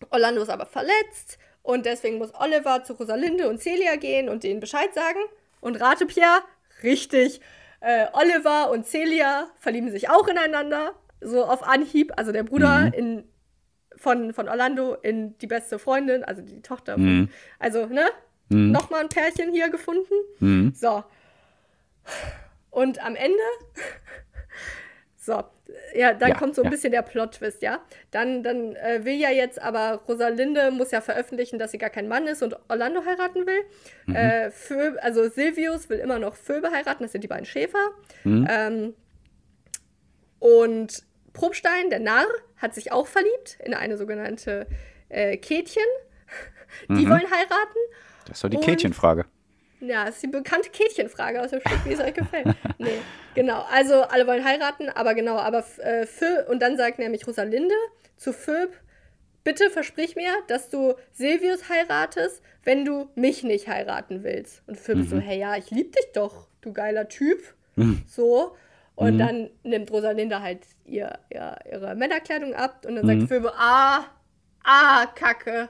Orlando ist aber verletzt und deswegen muss Oliver zu Rosalinde und Celia gehen und denen Bescheid sagen. Und rate, Pierre, Richtig. Äh, Oliver und Celia verlieben sich auch ineinander. So auf Anhieb. Also der Bruder mhm. in, von, von Orlando in die beste Freundin, also die Tochter. Mhm. Also, ne? Mhm. Nochmal ein Pärchen hier gefunden. Mhm. So. Und am Ende so, ja, dann ja, kommt so ein ja. bisschen der Plot-Twist, ja. Dann, dann äh, will ja jetzt aber Rosalinde muss ja veröffentlichen, dass sie gar kein Mann ist und Orlando heiraten will. Mhm. Äh, also Silvius will immer noch Phoebe heiraten, das sind die beiden Schäfer. Mhm. Ähm, und Probstein, der Narr, hat sich auch verliebt in eine sogenannte äh, Kätchen. Die mhm. wollen heiraten. Das doch die Kätchenfrage. Ja, das ist die bekannte Kätchenfrage aus dem Stück, wie es euch gefällt. Nee, genau. Also, alle wollen heiraten, aber genau, aber äh, und dann sagt nämlich Rosalinde zu Phöb, bitte versprich mir, dass du Silvius heiratest, wenn du mich nicht heiraten willst. Und Phöb mhm. so, hey, ja, ich lieb dich doch, du geiler Typ. Mhm. So. Und mhm. dann nimmt Rosalinde halt ihr, ihr, ihre Männerkleidung ab und dann sagt mhm. Phoebe, ah, ah, Kacke,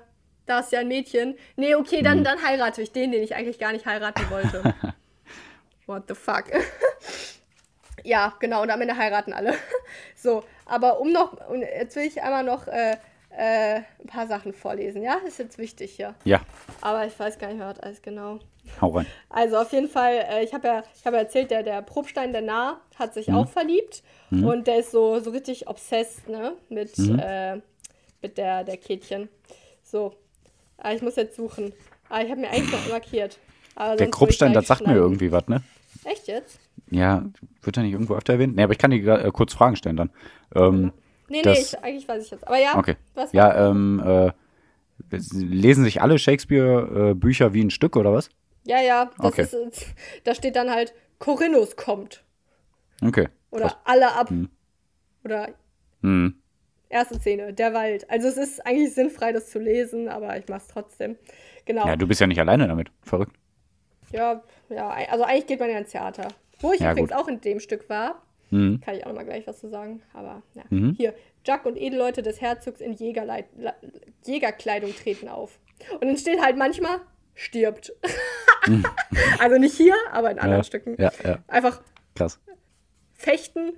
da ist ja ein Mädchen. Nee, okay, dann, mhm. dann heirate ich den, den ich eigentlich gar nicht heiraten wollte. What the fuck? ja, genau, und am Ende heiraten alle. so, aber um noch, jetzt will ich einmal noch äh, äh, ein paar Sachen vorlesen, ja? Das ist jetzt wichtig hier. Ja. Aber ich weiß gar nicht mehr, was alles genau. Hau rein. Also auf jeden Fall, äh, ich habe ja, hab ja erzählt, der, der Probstein, der Nah, hat sich mhm. auch verliebt. Mhm. Und der ist so, so richtig obsessed, ne? Mit, mhm. äh, mit der, der Kätchen. So, Ah, ich muss jetzt suchen. Ah, ich habe mir eigentlich noch markiert. der Kruppstein, das sagt mir irgendwie was, ne? Echt jetzt? Ja, wird er nicht irgendwo öfter erwähnt? Nee, aber ich kann dir äh, kurz Fragen stellen dann. Ähm, nee, nee, ich, eigentlich weiß ich jetzt. Aber ja, okay. was Ja, ähm, äh, lesen sich alle Shakespeare-Bücher äh, wie ein Stück oder was? Ja, ja. Das okay. ist, da steht dann halt, Corinus kommt. Okay. Oder Krass. alle ab. Hm. Oder hm. Erste Szene, der Wald. Also es ist eigentlich sinnfrei, das zu lesen, aber ich mache es trotzdem. Genau. Ja, du bist ja nicht alleine damit. Verrückt. Ja, ja, also eigentlich geht man ja ins Theater. Wo ich ja, übrigens gut. auch in dem Stück war, mhm. kann ich auch noch mal gleich was zu sagen. Aber ja. Mhm. Hier, Jack und Edelleute des Herzogs in Jägerleit Jägerkleidung treten auf. Und dann steht halt manchmal, stirbt. Mhm. also nicht hier, aber in anderen ja, Stücken. Ja, ja. Einfach Krass. fechten,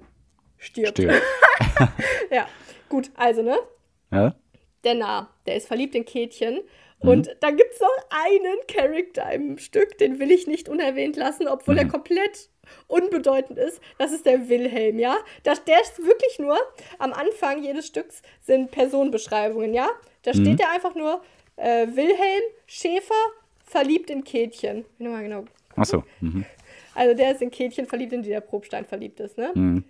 stirbt. Stirbt. ja, gut, also, ne? Ja? Der Nah, der ist verliebt in Kätchen. Mhm. Und dann gibt es noch einen Charakter im Stück, den will ich nicht unerwähnt lassen, obwohl er Mhm. komplett unbedeutend ist. Das ist der Wilhelm, ja? Das, der ist wirklich nur, am Anfang jedes Stücks sind Personenbeschreibungen, ja? Da Mhm. steht der einfach nur, äh, Wilhelm Schäfer verliebt in Kätchen. Ich mal genau. Achso. Mhm. Also der ist in Kätchen verliebt, in die der Probstein verliebt ist, ne? Mhm.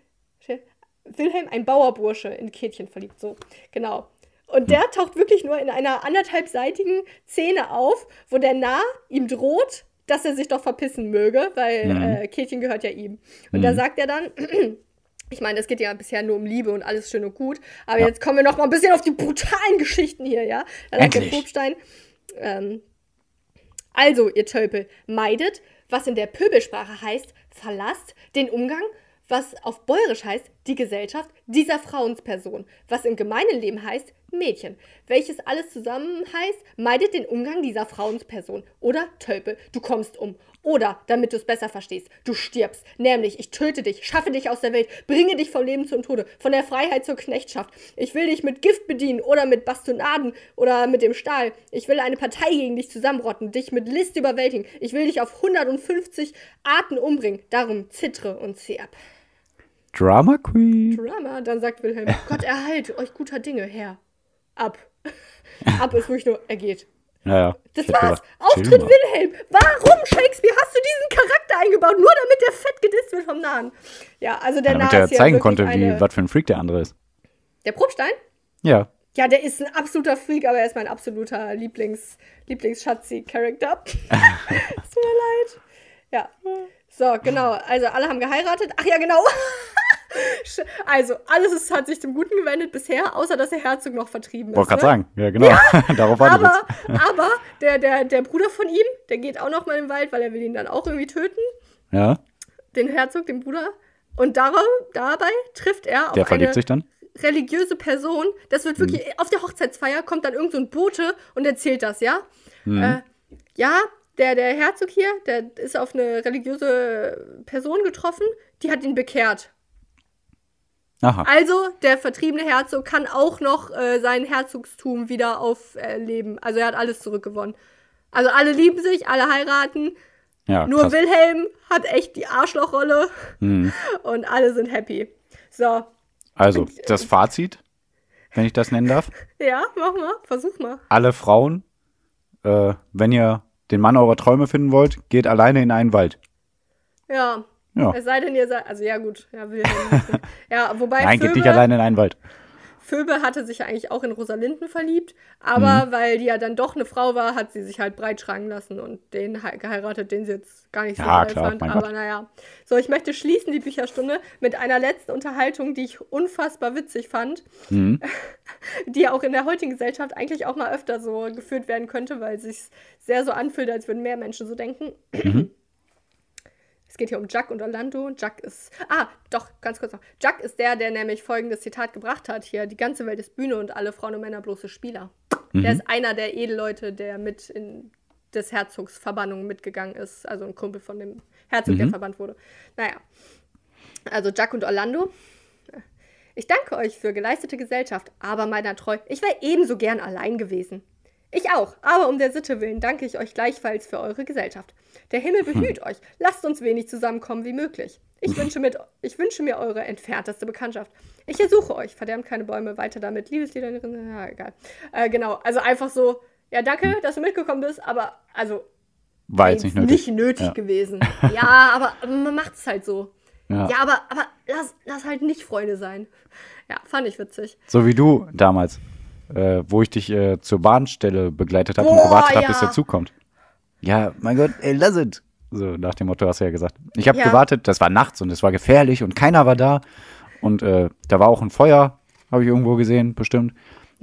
Wilhelm, ein Bauerbursche, in Kätchen verliebt, so, genau. Und der taucht wirklich nur in einer anderthalbseitigen Szene auf, wo der Nah ihm droht, dass er sich doch verpissen möge, weil Mhm. äh, Kätchen gehört ja ihm. Und da sagt er dann, ich meine, es geht ja bisher nur um Liebe und alles schön und gut, aber Ja. jetzt kommen wir noch mal ein bisschen auf die brutalen Geschichten hier, ja? Da sagt der. Probstein, ähm, also, ihr Tölpel, meidet, was in der Pöbelsprache heißt, verlasst den Umgang, was auf Bäuerisch heißt, die Gesellschaft dieser Frauensperson, was im gemeinen Leben heißt, Mädchen. Welches alles zusammen heißt, meidet den Umgang dieser Frauensperson. Oder Tölpel, du kommst um. Oder, damit du es besser verstehst, du stirbst. Nämlich, ich töte dich, schaffe dich aus der Welt, bringe dich vom Leben zum Tode, von der Freiheit zur Knechtschaft. Ich will dich mit Gift bedienen oder mit Bastonaden oder mit dem Stahl. Ich will eine Partei gegen dich zusammenrotten, dich mit List überwältigen. Ich will dich auf 150 Arten umbringen. Darum zittre und zieh ab. Drama Queen. Drama, dann sagt Wilhelm, Gott erhalte euch guter Dinge, Herr. Ab. Ab ist wirklich nur, er geht. Ja, ja. Das war's. gesagt, Auftritt. Wilhelm. Warum, Shakespeare, hast du diesen Charakter eingebaut? Nur damit der fett gedisst wird vom Nahen. Ja, also der Ja, damit er ja zeigen wirklich konnte, eine... wie was für ein Freak der andere ist. Der Probstein? Ja. Ja, der ist ein absoluter Freak, aber er ist mein absoluter Lieblings, Lieblings-Schatzi-Charakter. Tut mir leid. Ja. So, genau. Also, alle haben geheiratet. Ach ja, genau. Also, alles ist, hat sich zum Guten gewendet bisher, außer dass der Herzog noch vertrieben ist. Wollte gerade ne? sagen. Ja, genau. Darauf war ich Aber, jetzt. aber der, der, der Bruder von ihm, der geht auch noch mal im Wald, weil er will ihn dann auch irgendwie töten. Ja. Den Herzog, den Bruder. Und darum, dabei trifft er auf Der verliebt eine sich dann. religiöse Person. Das wird wirklich, auf der Hochzeitsfeier kommt dann irgend so ein Bote und erzählt das, ja? Äh, ja, der, der Herzog hier, der ist auf eine religiöse Person getroffen, die hat ihn bekehrt. Aha. Also, der vertriebene Herzog kann auch noch äh, sein Herzogstum wieder aufleben. also, er hat alles zurückgewonnen. Also, alle lieben sich, alle heiraten. Ja, Nur krass. Wilhelm hat echt die Arschlochrolle Mhm. und alle sind happy. So, Also, das Fazit, wenn ich das nennen darf. ja, mach mal, versuch mal. Alle Frauen, äh, wenn ihr den Mann eurer Träume finden wollt, geht alleine in einen Wald. Ja. Ja. Es sei denn, ihr seid. Also ja, gut. Ja, Wilhelm. ja, wobei Nein, geht nicht alleine in einen Wald. Phoebe hatte sich ja eigentlich auch in Rosalinden verliebt, aber Mhm. weil die ja dann doch eine Frau war, hat sie sich halt breitschlagen lassen und den he- geheiratet, den sie jetzt gar nicht so Ja, klar, fand. Aber Gott. naja. So, ich möchte schließen die Bücherstunde mit einer letzten Unterhaltung, die ich unfassbar witzig fand, Mhm. die auch in der heutigen Gesellschaft eigentlich auch mal öfter so geführt werden könnte, weil es sich sehr so anfühlt, als würden mehr Menschen so denken. Mhm. Es geht hier um Jack und Orlando. Jack ist. Ah, doch, ganz kurz noch. Jack ist der, der nämlich folgendes Zitat gebracht hat: hier, die ganze Welt ist Bühne und alle Frauen und Männer bloße Spieler. Mhm. Der ist einer der Edelleute, der mit in des Herzogs Verbannung mitgegangen ist. Also ein Kumpel von dem Herzog, der Mhm. verbannt wurde. Naja. Also Jack und Orlando. Ich danke euch für geleistete Gesellschaft, aber meiner treu, ich wäre ebenso gern allein gewesen. Ich auch, aber um der Sitte willen danke ich euch gleichfalls für eure Gesellschaft. Der Himmel behüt euch, lasst uns wenig zusammenkommen wie möglich. Ich wünsche, mit, ich wünsche mir eure entfernteste Bekanntschaft. Ich ersuche euch, verdammt keine Bäume, weiter damit, Liebeslieder, ja, egal. Äh, genau, also einfach so, ja, danke, dass du mitgekommen bist, aber also War jetzt nicht nötig. nicht nötig Ja. gewesen. Ja, aber man macht es halt so. Ja. Ja, aber, aber lass, lass halt nicht Freunde sein. Ja, fand ich witzig. So wie du damals, äh, wo ich dich äh, zur Bahnstelle begleitet habe und gewartet habe, bis ja. der Zug kommt. Ja, mein Gott, ey, lass it. So, nach dem Motto hast du ja gesagt. Ich habe Ja. gewartet, das war nachts und es war gefährlich und keiner war da. Und äh, da war auch ein Feuer, habe ich irgendwo gesehen, bestimmt.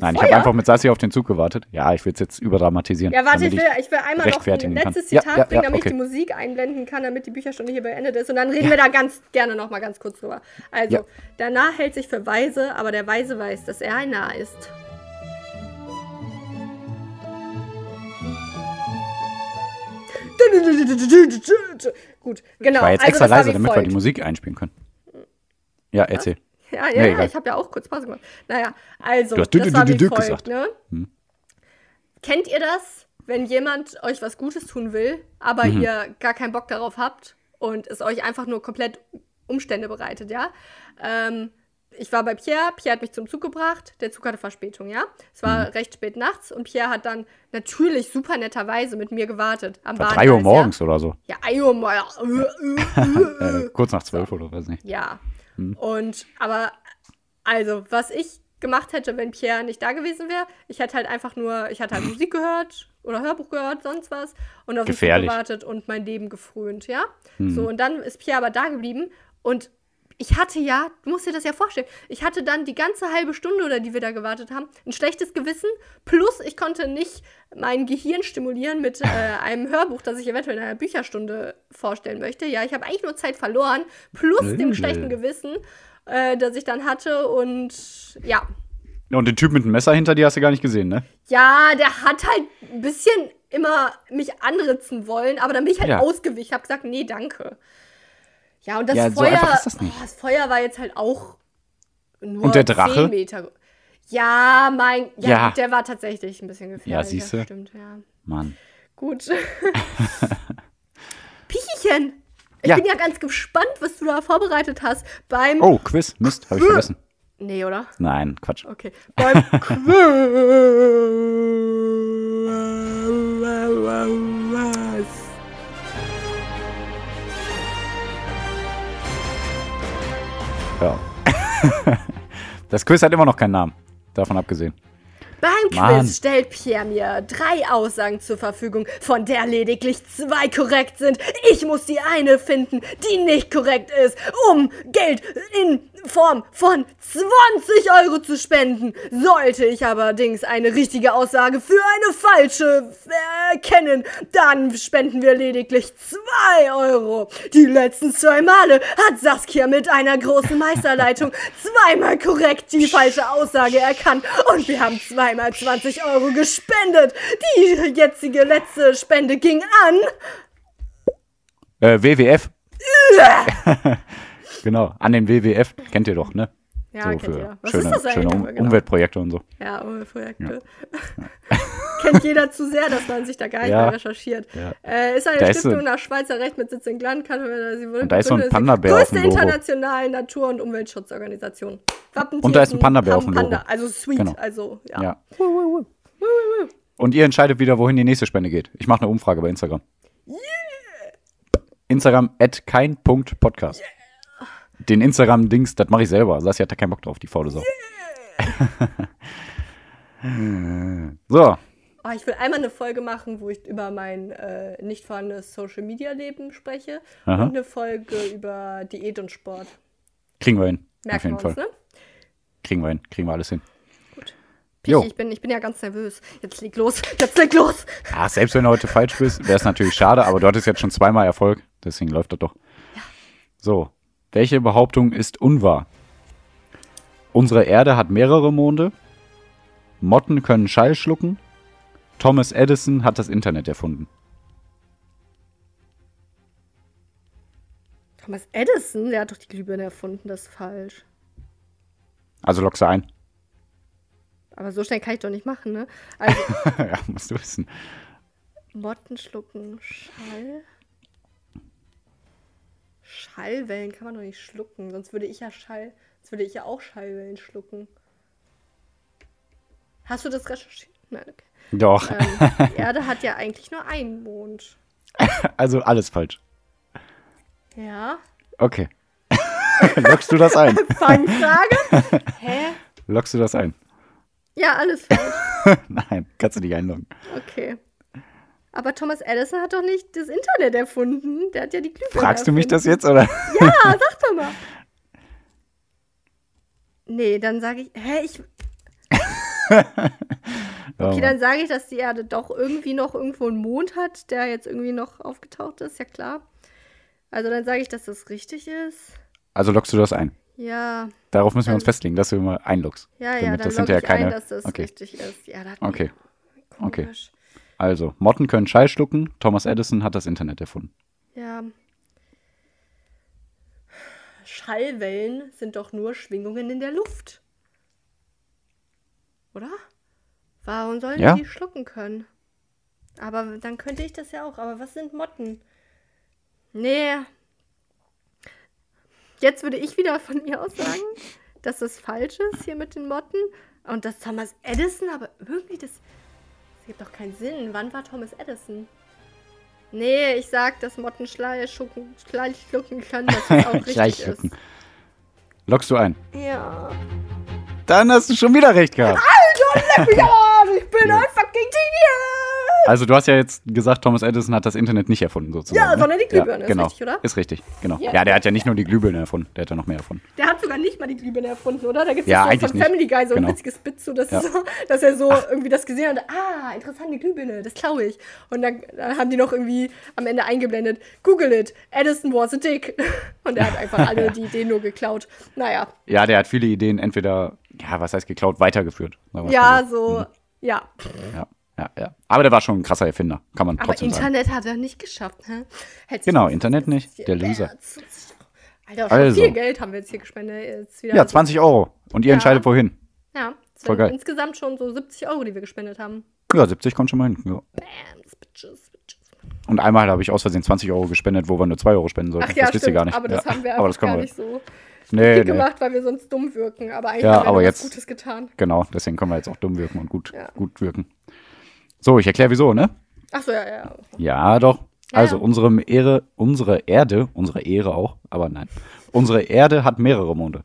Nein, ich habe Feuer? einfach mit Sassi auf den Zug gewartet. Ja, ich will es jetzt überdramatisieren. Ja, warte, ich will, ich will einmal noch ein rechtfertigen kann. letztes Ja, Zitat ja, bringen, damit okay. ich die Musik einblenden kann, damit die Bücherstunde hier beendet ist. Und dann reden wir da ganz gerne noch mal ganz kurz drüber. Also, Ja. der Narr hält sich für weise, aber der Weise weiß, dass er ein Narr ist. Gut, genau. Ich war jetzt also extra leise, damit wir die Musik einspielen können. Ja, erzähl. Ja, ja, Nee, ja ich habe ja auch kurz Pause gemacht. Naja, also, Du hast das war wie folgt, gesagt. ne? Hm. Kennt ihr das, wenn jemand euch was Gutes tun will, aber Mhm. ihr gar keinen Bock darauf habt und es euch einfach nur komplett Umstände bereitet, ja? Ähm, ich war bei Pierre, Pierre hat mich zum Zug gebracht, der Zug hatte Verspätung, ja? Es war Mhm. recht spät nachts und Pierre hat dann natürlich super netterweise mit mir gewartet am War Bahngleis, 3 Uhr morgens oder so. Ja, ja 1 Uhr morgens. Äh, kurz nach 12 oder weiß nicht. Ja. Hm. Und, aber, also, was ich gemacht hätte, wenn Pierre nicht da gewesen wäre, ich hätte halt einfach nur, ich hätte halt Musik gehört oder Hörbuch gehört, sonst was und auf den Zug Gefährlich. gewartet und mein Leben gefrönt, ja? Hm. So, und dann ist Pierre aber da geblieben und ich hatte ja, du musst dir das ja vorstellen, ich hatte dann die ganze halbe Stunde oder die wir da gewartet haben, ein schlechtes Gewissen, plus ich konnte nicht mein Gehirn stimulieren mit äh, einem Hörbuch, das ich eventuell in einer Bücherstunde vorstellen möchte. Ja, ich habe eigentlich nur Zeit verloren, plus dem Äh. schlechten Gewissen, äh, das ich dann hatte und ja. Und den Typ mit dem Messer hinter dir hast du gar nicht gesehen, ne? Ja, der hat halt ein bisschen immer mich anritzen wollen, aber dann bin ich halt Ja. ausgewichen. Ich habe gesagt, nee, danke. Ja, und das Ja, so Feuer, einfach ist das nicht. Oh, das Feuer war jetzt halt auch nur Und der Drache? 10 Meter. Ja, mein, ja, Ja. gut, der war tatsächlich ein bisschen gefährlich. Ja, siehste. Stimmt, ja. Mann. Gut. Pichichen, ich Ja. bin ja ganz gespannt, was du da vorbereitet hast beim. Oh, Quiz. Mist, habe ich vergessen. Nee, oder? Nein, Quatsch. Okay. Beim Quiz. das Quiz hat immer noch keinen Namen. Davon abgesehen. Beim Mann. Quiz stellt Pierre mir drei Aussagen zur Verfügung, von der lediglich zwei korrekt sind. Ich muss die eine finden, die nicht korrekt ist, um Geld in Form von 20 Euro zu spenden. Sollte ich allerdings eine richtige Aussage für eine falsche erkennen, dann spenden wir lediglich 2 Euro. Die letzten zwei Male hat Saskia mit einer großen Meisterleitung zweimal korrekt die falsche Aussage erkannt und wir haben zweimal 20 Euro gespendet. Die jetzige letzte Spende ging an. Äh, WWF. genau, an den WWF. Kennt ihr doch, ne? Ja, so kennt für ihr. Was schöne, ist das eigentlich schöne um nochmal genau? Umweltprojekte und so. Ja, Umweltprojekte. Kennt jeder zu sehr, dass man sich da gar nicht Ja. mehr recherchiert. Ja. Äh, ist eine Da ist Stiftung so- nach Schweizer Recht mit Sitz in Gland. Kann, sie wurde Und da ist so ein Panda-Bär auf dem Logo. internationale Natur- und Umweltschutzorganisation. Und da ist ein Panda-Bär auf dem Logo. Panda, Also sweet, Genau. also ja. Ja. Und ihr entscheidet wieder, wohin die nächste Spende geht. Ich mache eine Umfrage bei Instagram. Instagram at kein.podcast. Den Instagram-Dings, das mache ich selber. Sassi hat da keinen Bock drauf, die faule Sau. so, Oh, ich will einmal eine Folge machen, wo ich über mein äh, nicht vorhandenes Social-Media-Leben spreche Aha. und eine Folge über Diät und Sport. kriegen wir hin. Auf Merken wir jeden uns, Fall. ne? Kriegen wir hin. Kriegen wir alles hin. Pichi, Jo. ich bin, ich bin ja ganz nervös. Jetzt leg los, jetzt leg los. Ach, selbst wenn du heute falsch bist, wäre es natürlich schade, aber du hattest jetzt schon zweimal Erfolg, deswegen läuft das doch. So, welche Behauptung ist unwahr? Unsere Erde hat mehrere Monde. Motten können Schall schlucken. Thomas Edison hat das Internet erfunden. Thomas Edison, der hat doch die Glühbirne erfunden, das ist falsch. Also lockst du ein. Aber so schnell kann ich doch nicht machen, ne? Also, ja, musst du wissen. Motten schlucken Schall. Schallwellen kann man doch nicht schlucken, sonst würde ich ja Schall, sonst würde ich ja auch Schallwellen schlucken. Hast du das recherchiert? Nein, okay. Doch, Ähm, die Erde hat ja eigentlich nur einen Mond. also alles falsch. Ja. Okay. Lockst du das ein? Fangfrage? Hä? Lockst du das ein? Ja, alles falsch. Nein, kannst du nicht einloggen. Okay. Aber Thomas Edison hat doch nicht das Internet erfunden. Der hat ja die Glühbirne Fragst du mich das erfunden. jetzt oder? Ja, sag doch mal. Nee, dann sage ich, hä, ich, okay, dann sage ich, dass die Erde doch irgendwie noch irgendwo einen Mond hat, der jetzt irgendwie noch aufgetaucht ist, ja klar. Also dann sage ich, dass das richtig ist. Also lockst du das ein? Ja, Darauf müssen wir uns festlegen, dass du immer einloggst. ja, ja, Damit dann das logge ich keine. ein, dass das okay. richtig ist. Ja, das Okay. Okay. Also, Motten können Schall schlucken. Thomas Edison hat das Internet erfunden. Ja. Schallwellen sind doch nur Schwingungen in der Luft. Oder? Warum sollen Ja. die schlucken können? Aber dann könnte ich das ja auch. Aber was sind Motten? Nee. Jetzt würde ich wieder von mir aus sagen, dass das falsch ist hier mit den Motten. Und dass Thomas Edison, aber irgendwie das. Gibt doch keinen Sinn. Wann war Thomas Edison? Nee, ich sag, dass Motten Schleich schlucken, können, dass das auch richtig ist. Lockst du ein? Ja. Dann hast du schon wieder recht gehabt. Ja, ich bin ein fucking Genius! Also du hast ja jetzt gesagt, Thomas Edison hat das Internet nicht erfunden, sozusagen. Ja, ne? sondern die Glühbirne, ist genau. richtig, oder? Ist richtig, genau. Ja. Ja, der hat ja nicht nur die Glühbirne erfunden, der hat ja noch mehr erfunden. Der hat sogar nicht mal die Glühbirne erfunden, oder? Da gibt es Ja, so von nicht. Family Guy so ein Genau. witziges Bit, so, dass, Ja. so, dass er so irgendwie das gesehen hat. Ah, interessant, die Glühbirne, das klaue ich. Und dann, dann haben die noch irgendwie am Ende eingeblendet, Google it, Edison was a dick. Und er hat einfach alle die Ideen nur geklaut. Naja, Ja, der hat viele Ideen entweder, ja, was heißt geklaut, weitergeführt. ja, so, ja. Ja, ja, ja. Aber der war schon ein krasser Erfinder, kann man Aber trotzdem sagen. Internet hat er nicht geschafft, sich Genau, das- Internet das- nicht, das- der Loser. Alter, schon Also. viel Geld haben wir jetzt hier gespendet. Jetzt Ja, 20 Euro. Und ihr Ja. entscheidet wohin. Ja, es Voll geil. insgesamt schon so 70 Euro, die wir gespendet haben. Ja, 70 kommt schon mal hin. Ja. Bams, bitches, bitches. Und einmal habe ich aus Versehen 20 Euro gespendet, wo wir nur 2 Euro spenden sollten. Ach ja, das wisst ihr stimmt, gar nicht. aber das ja. haben wir aber das gar wir. nicht so Nee, nee. gemacht, weil wir sonst dumm wirken. Aber eigentlich Ja, haben wir jetzt- was Gutes getan. Genau, deswegen können wir jetzt auch dumm wirken und gut, Ja. gut wirken. So, ich erkläre wieso, ne? Ach so, ja, ja. Ja, doch. Ja, Also unsere Ehre, unsere Erde, unsere Ehre auch, aber nein. Unsere Erde hat mehrere Monde.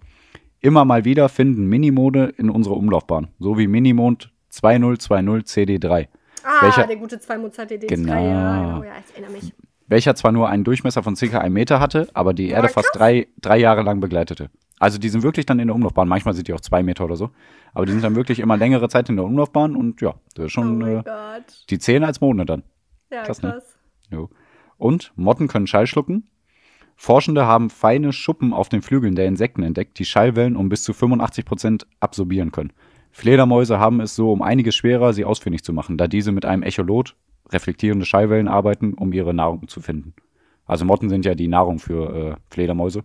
Immer mal wieder finden Minimode in unsere Umlaufbahn, so wie Minimond 2020 CD3, Ah, Welcher- der gute 2 Mozart DD3. Genau. Ja, genau, ja, ich erinnere mich. Welcher zwar nur einen Durchmesser von ca. einem Meter hatte, aber die Erde fast drei, drei Jahre lang begleitete. Also die sind wirklich dann in der Umlaufbahn, manchmal sind die auch zwei Meter oder so, aber die sind dann wirklich immer längere Zeit in der Umlaufbahn und ja, das ist Oh schon, mein äh, die zählen als Monde dann. Ja, krass, krass. ne? Jo. Und Motten können Schall schlucken. Forschende haben feine Schuppen auf den Flügeln der Insekten entdeckt, die Schallwellen um bis zu 85% absorbieren können. Fledermäuse haben es so um einiges schwerer, sie ausfindig zu machen, da diese mit einem Echolot, reflektierende Schallwellen, arbeiten, um ihre Nahrung zu finden. Also Motten sind ja die Nahrung für äh, Fledermäuse.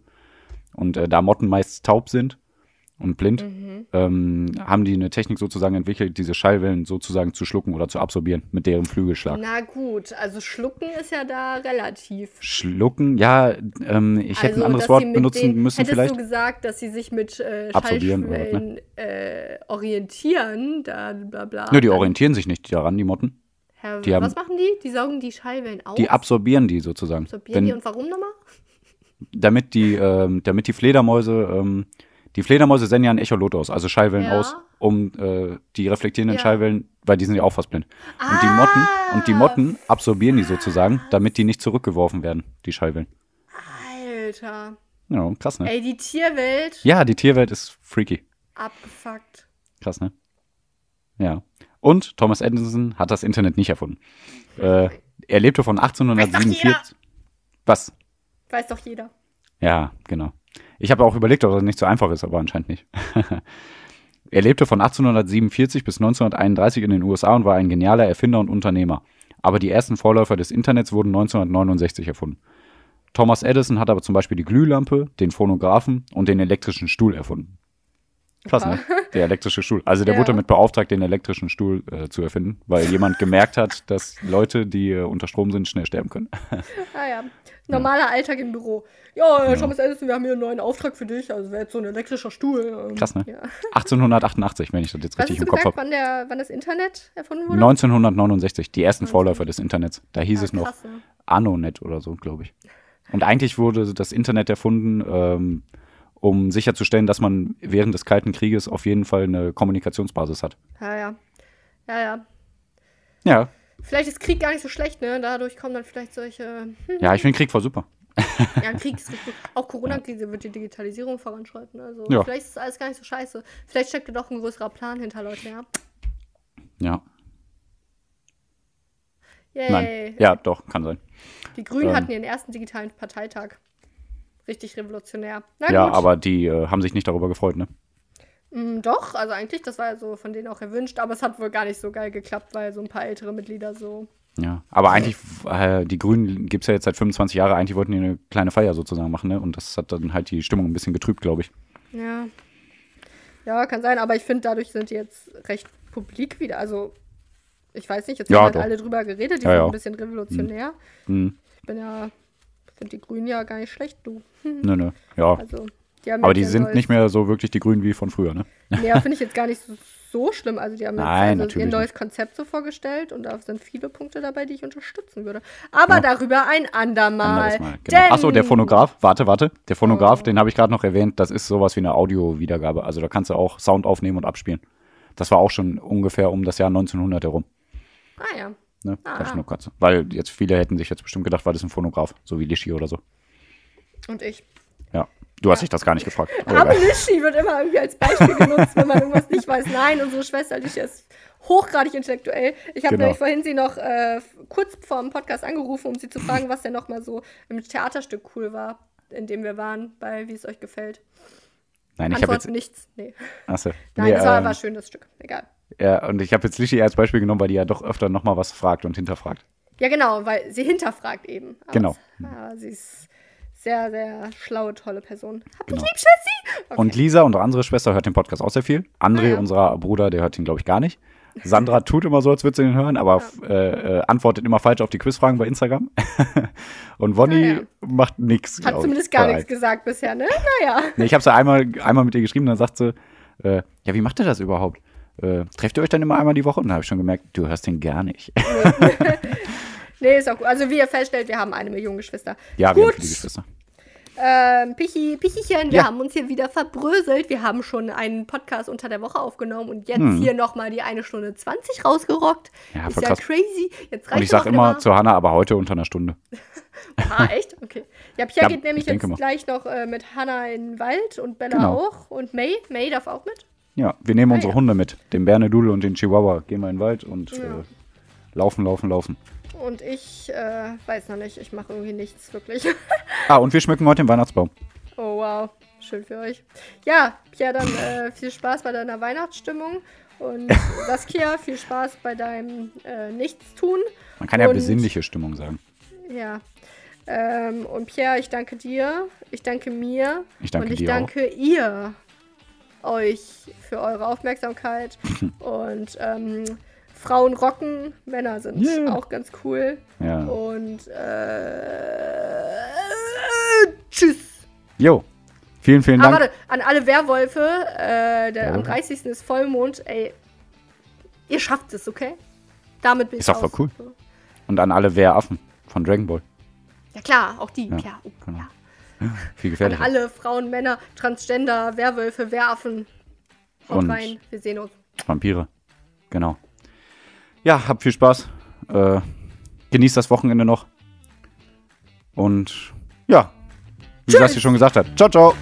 Und äh, da Motten meist taub sind und blind, Mhm. ähm, haben die eine Technik sozusagen entwickelt, diese Schallwellen sozusagen zu schlucken oder zu absorbieren mit deren Flügelschlag. Na gut, also schlucken ist ja da relativ. Schlucken, ja, ähm, ich hätte ein anderes dass Wort benutzen den, müssen hättest vielleicht. du gesagt, dass sie sich mit äh, Absorbieren oder was, Schallschwellen äh, orientieren, da bla bla. Nö, die orientieren sich nicht daran, die Motten. Herr, die haben- was machen die? Die saugen die Schallwellen auf? Die absorbieren die sozusagen. Absorbieren die Wenn, und warum nochmal? damit, die, ähm, damit die Fledermäuse, ähm, die Fledermäuse senden ja ein Echolot aus, also Schallwellen Ja. aus, um äh, die reflektierenden Ja. Schallwellen, weil die sind ja auch fast blind. Und die Motten, und die Motten absorbieren die sozusagen, damit die nicht zurückgeworfen werden, die Schallwellen. Alter. Ja, krass, ne? Ey, die Tierwelt Ja, die Tierwelt ist freaky. abgefuckt. Krass, ne? Ja. Und Thomas Edison hat das Internet nicht erfunden. Äh, er lebte von 1847. Was? Weiß doch jeder. Ja, genau. Ich habe auch überlegt, ob das nicht so einfach ist, aber anscheinend nicht. er lebte von 1847 bis 1931 in den USA und war ein genialer Erfinder und Unternehmer. Aber die ersten Vorläufer des Internets wurden 1969 erfunden. Thomas Edison hat aber zum Beispiel die Glühlampe, den Phonographen und den elektrischen Stuhl erfunden. Krass, ne? Der elektrische Stuhl. Also der Ja. wurde damit beauftragt, den elektrischen Stuhl äh, zu erfinden, weil jemand gemerkt hat, dass Leute, die äh, unter Strom sind, schnell sterben können. Ah ja. Normaler Alltag im Büro. Ja, äh, Thomas Edison, wir haben hier einen neuen Auftrag für dich. Also wäre jetzt so ein elektrischer Stuhl. ähm, Krass, ne? Ja. 1888, wenn ich das jetzt Was richtig im Kopf habe. wann, der, wann das Internet erfunden wurde? 1969, die ersten Vorläufer des Internets. Da hieß Ah, es noch ne? Anonet oder so, glaube ich. Und eigentlich wurde das Internet erfunden, ähm, um sicherzustellen, dass man während des Kalten Krieges auf jeden Fall eine Kommunikationsbasis hat. Ja, ja. Ja, ja. Ja, Vielleicht ist Krieg gar nicht so schlecht, ne? Dadurch kommen dann vielleicht solche. Hm, ja, ich finde Krieg voll super. ja, Krieg ist richtig. Auch Corona-Krise wird die Digitalisierung voranschreiten. Also Ja. vielleicht ist alles gar nicht so scheiße. Vielleicht steckt da doch ein größerer Plan hinter, Leute, ja. Ja, Yay. nein. Ja, doch, kann sein. Die Grünen Ähm. hatten ihren ersten digitalen Parteitag. Richtig revolutionär. Na Ja, gut. aber die äh, haben sich nicht darüber gefreut, ne? Mm, doch, also eigentlich, das war ja so von denen auch erwünscht, aber es hat wohl gar nicht so geil geklappt, weil so ein paar ältere Mitglieder so Ja, aber eigentlich, äh, die Grünen gibt es ja jetzt seit 25 Jahren, eigentlich wollten die eine kleine Feier sozusagen machen, ne? Und das hat dann halt die Stimmung ein bisschen getrübt, glaube ich. Ja. Ja, kann sein, aber ich finde, dadurch sind die jetzt recht publik wieder. Also, ich weiß nicht, jetzt Ja, haben halt alle drüber geredet, die Ja, sind ja. ein bisschen revolutionär. Hm. Ich bin ja, finde die Grünen ja gar nicht schlecht, du. Nö, nö. Ja. Also, die Aber die sind nicht mehr so wirklich die Grünen wie von früher, ne? Nee, finde ich jetzt gar nicht so, so schlimm. Also, die haben Nein, jetzt also ihr neues Konzept so vorgestellt und da sind viele Punkte dabei, die ich unterstützen würde. Aber Ja. darüber ein andermal. Mal. Genau. Achso, der Phonograph, warte, warte. Der Phonograph, Oh. den habe ich gerade noch erwähnt, das ist sowas wie eine Audio-Wiedergabe. Also da kannst du auch Sound aufnehmen und abspielen. Das war auch schon ungefähr um das Jahr 1900 herum. Ah ja. Ne? Ah, kurz. Weil jetzt viele hätten sich jetzt bestimmt gedacht, war das ein Phonograph, so wie Lischi oder so. Und ich. Ja. Du hast dich das gar nicht gefragt. Aber. Lischi wird immer irgendwie als Beispiel genutzt, wenn man irgendwas nicht weiß. Nein, unsere Schwester Lischi ist hochgradig intellektuell. Ich habe Genau. nämlich vorhin sie noch äh, kurz vor dem Podcast angerufen, um sie zu fragen, was denn noch mal so im Theaterstück cool war, in dem wir waren, bei wie es euch gefällt. Nein, ich habe Antwort jetzt. nichts. Nee. Achso. Nein, Nee, das war ähm, aber ein schönes Stück. Egal. Ja, und ich habe jetzt Lischi als Beispiel genommen, weil die ja doch öfter nochmal was fragt und hinterfragt. Ja, genau, weil sie hinterfragt eben. Aber Genau. es- Aber sie ist sehr, sehr schlaue, tolle Person. Hab Genau. dich lieb, Schätzi! Okay. Und Lisa, unsere andere Schwester, hört den Podcast auch sehr viel. André, Ah, ja. unser Bruder, der hört ihn, glaube ich, gar nicht. Sandra tut immer so, als würde sie ihn hören, aber äh, äh, antwortet immer falsch auf die Quizfragen bei Instagram. Und Wonny Ah, ja. macht nichts. Hat zumindest gar nichts gesagt bisher, ne? Naja. Nee, ich habe sie einmal, einmal mit ihr geschrieben, dann sagt sie, äh, ja, wie macht ihr das überhaupt? Äh, trefft ihr euch dann immer einmal die Woche? Und dann habe ich schon gemerkt, du hörst den gar nicht. Nee, ist auch gut. Also, wie ihr feststellt, wir haben eine Million Geschwister. ja, wir haben gut. viele Geschwister. Ähm, Pichi, Pichichen, wir Ja. haben uns hier wieder verbröselt. Wir haben schon einen Podcast unter der Woche aufgenommen und jetzt Hm. hier nochmal die eine Stunde 20 rausgerockt. Ja, ist ja krass. crazy. Jetzt reicht Und ich sage immer zu Hannah, aber heute unter einer Stunde. Ah, echt? Okay. Ja, Pia Ja, geht nämlich jetzt mal. gleich noch äh, mit Hannah in den Wald und Bella Genau. auch. Und May. May darf auch mit. Ja, wir nehmen Ah, unsere. Hunde mit. Den Bernedudel und den Chihuahua. Gehen wir in den Wald und Ja. äh, laufen, laufen, laufen. Und ich äh, weiß noch nicht. Ich mache irgendwie nichts wirklich. Ah, und wir schmücken heute den Weihnachtsbaum. oh, wow. Schön für euch. Ja, Pia, dann äh, viel Spaß bei deiner Weihnachtsstimmung. Und Saskia, viel Spaß bei deinem äh, Nichtstun. Man kann ja Und- besinnliche Stimmung sagen. Ja. Ähm, und Pierre, ich danke dir. Ich danke mir. Ich danke und ich dir danke ihr euch für eure Aufmerksamkeit. und ähm, Frauen rocken, Männer sind Yeah. auch ganz cool. Ja. Und äh, tschüss. Jo, vielen, vielen Ah, Dank. warte, an alle Werwolfe, äh, der, am Werwolfe? 30. ist Vollmond, ey, ihr schafft es, okay? Damit bin Ist ich doch voll raus. cool. Und an alle Wehraffen von Dragon Ball. Ja klar, auch die. Ja, Ja, oh, genau. ja. Viel An gefährlicher. alle Frauen, Männer, Transgender, Werwölfe, Weraffen. Haut Und- rein, wir sehen uns. Vampire. Genau. Ja, habt viel Spaß. Äh, genießt das Wochenende noch. Und ja, wie. Sassi schon gesagt hat. Ciao, ciao.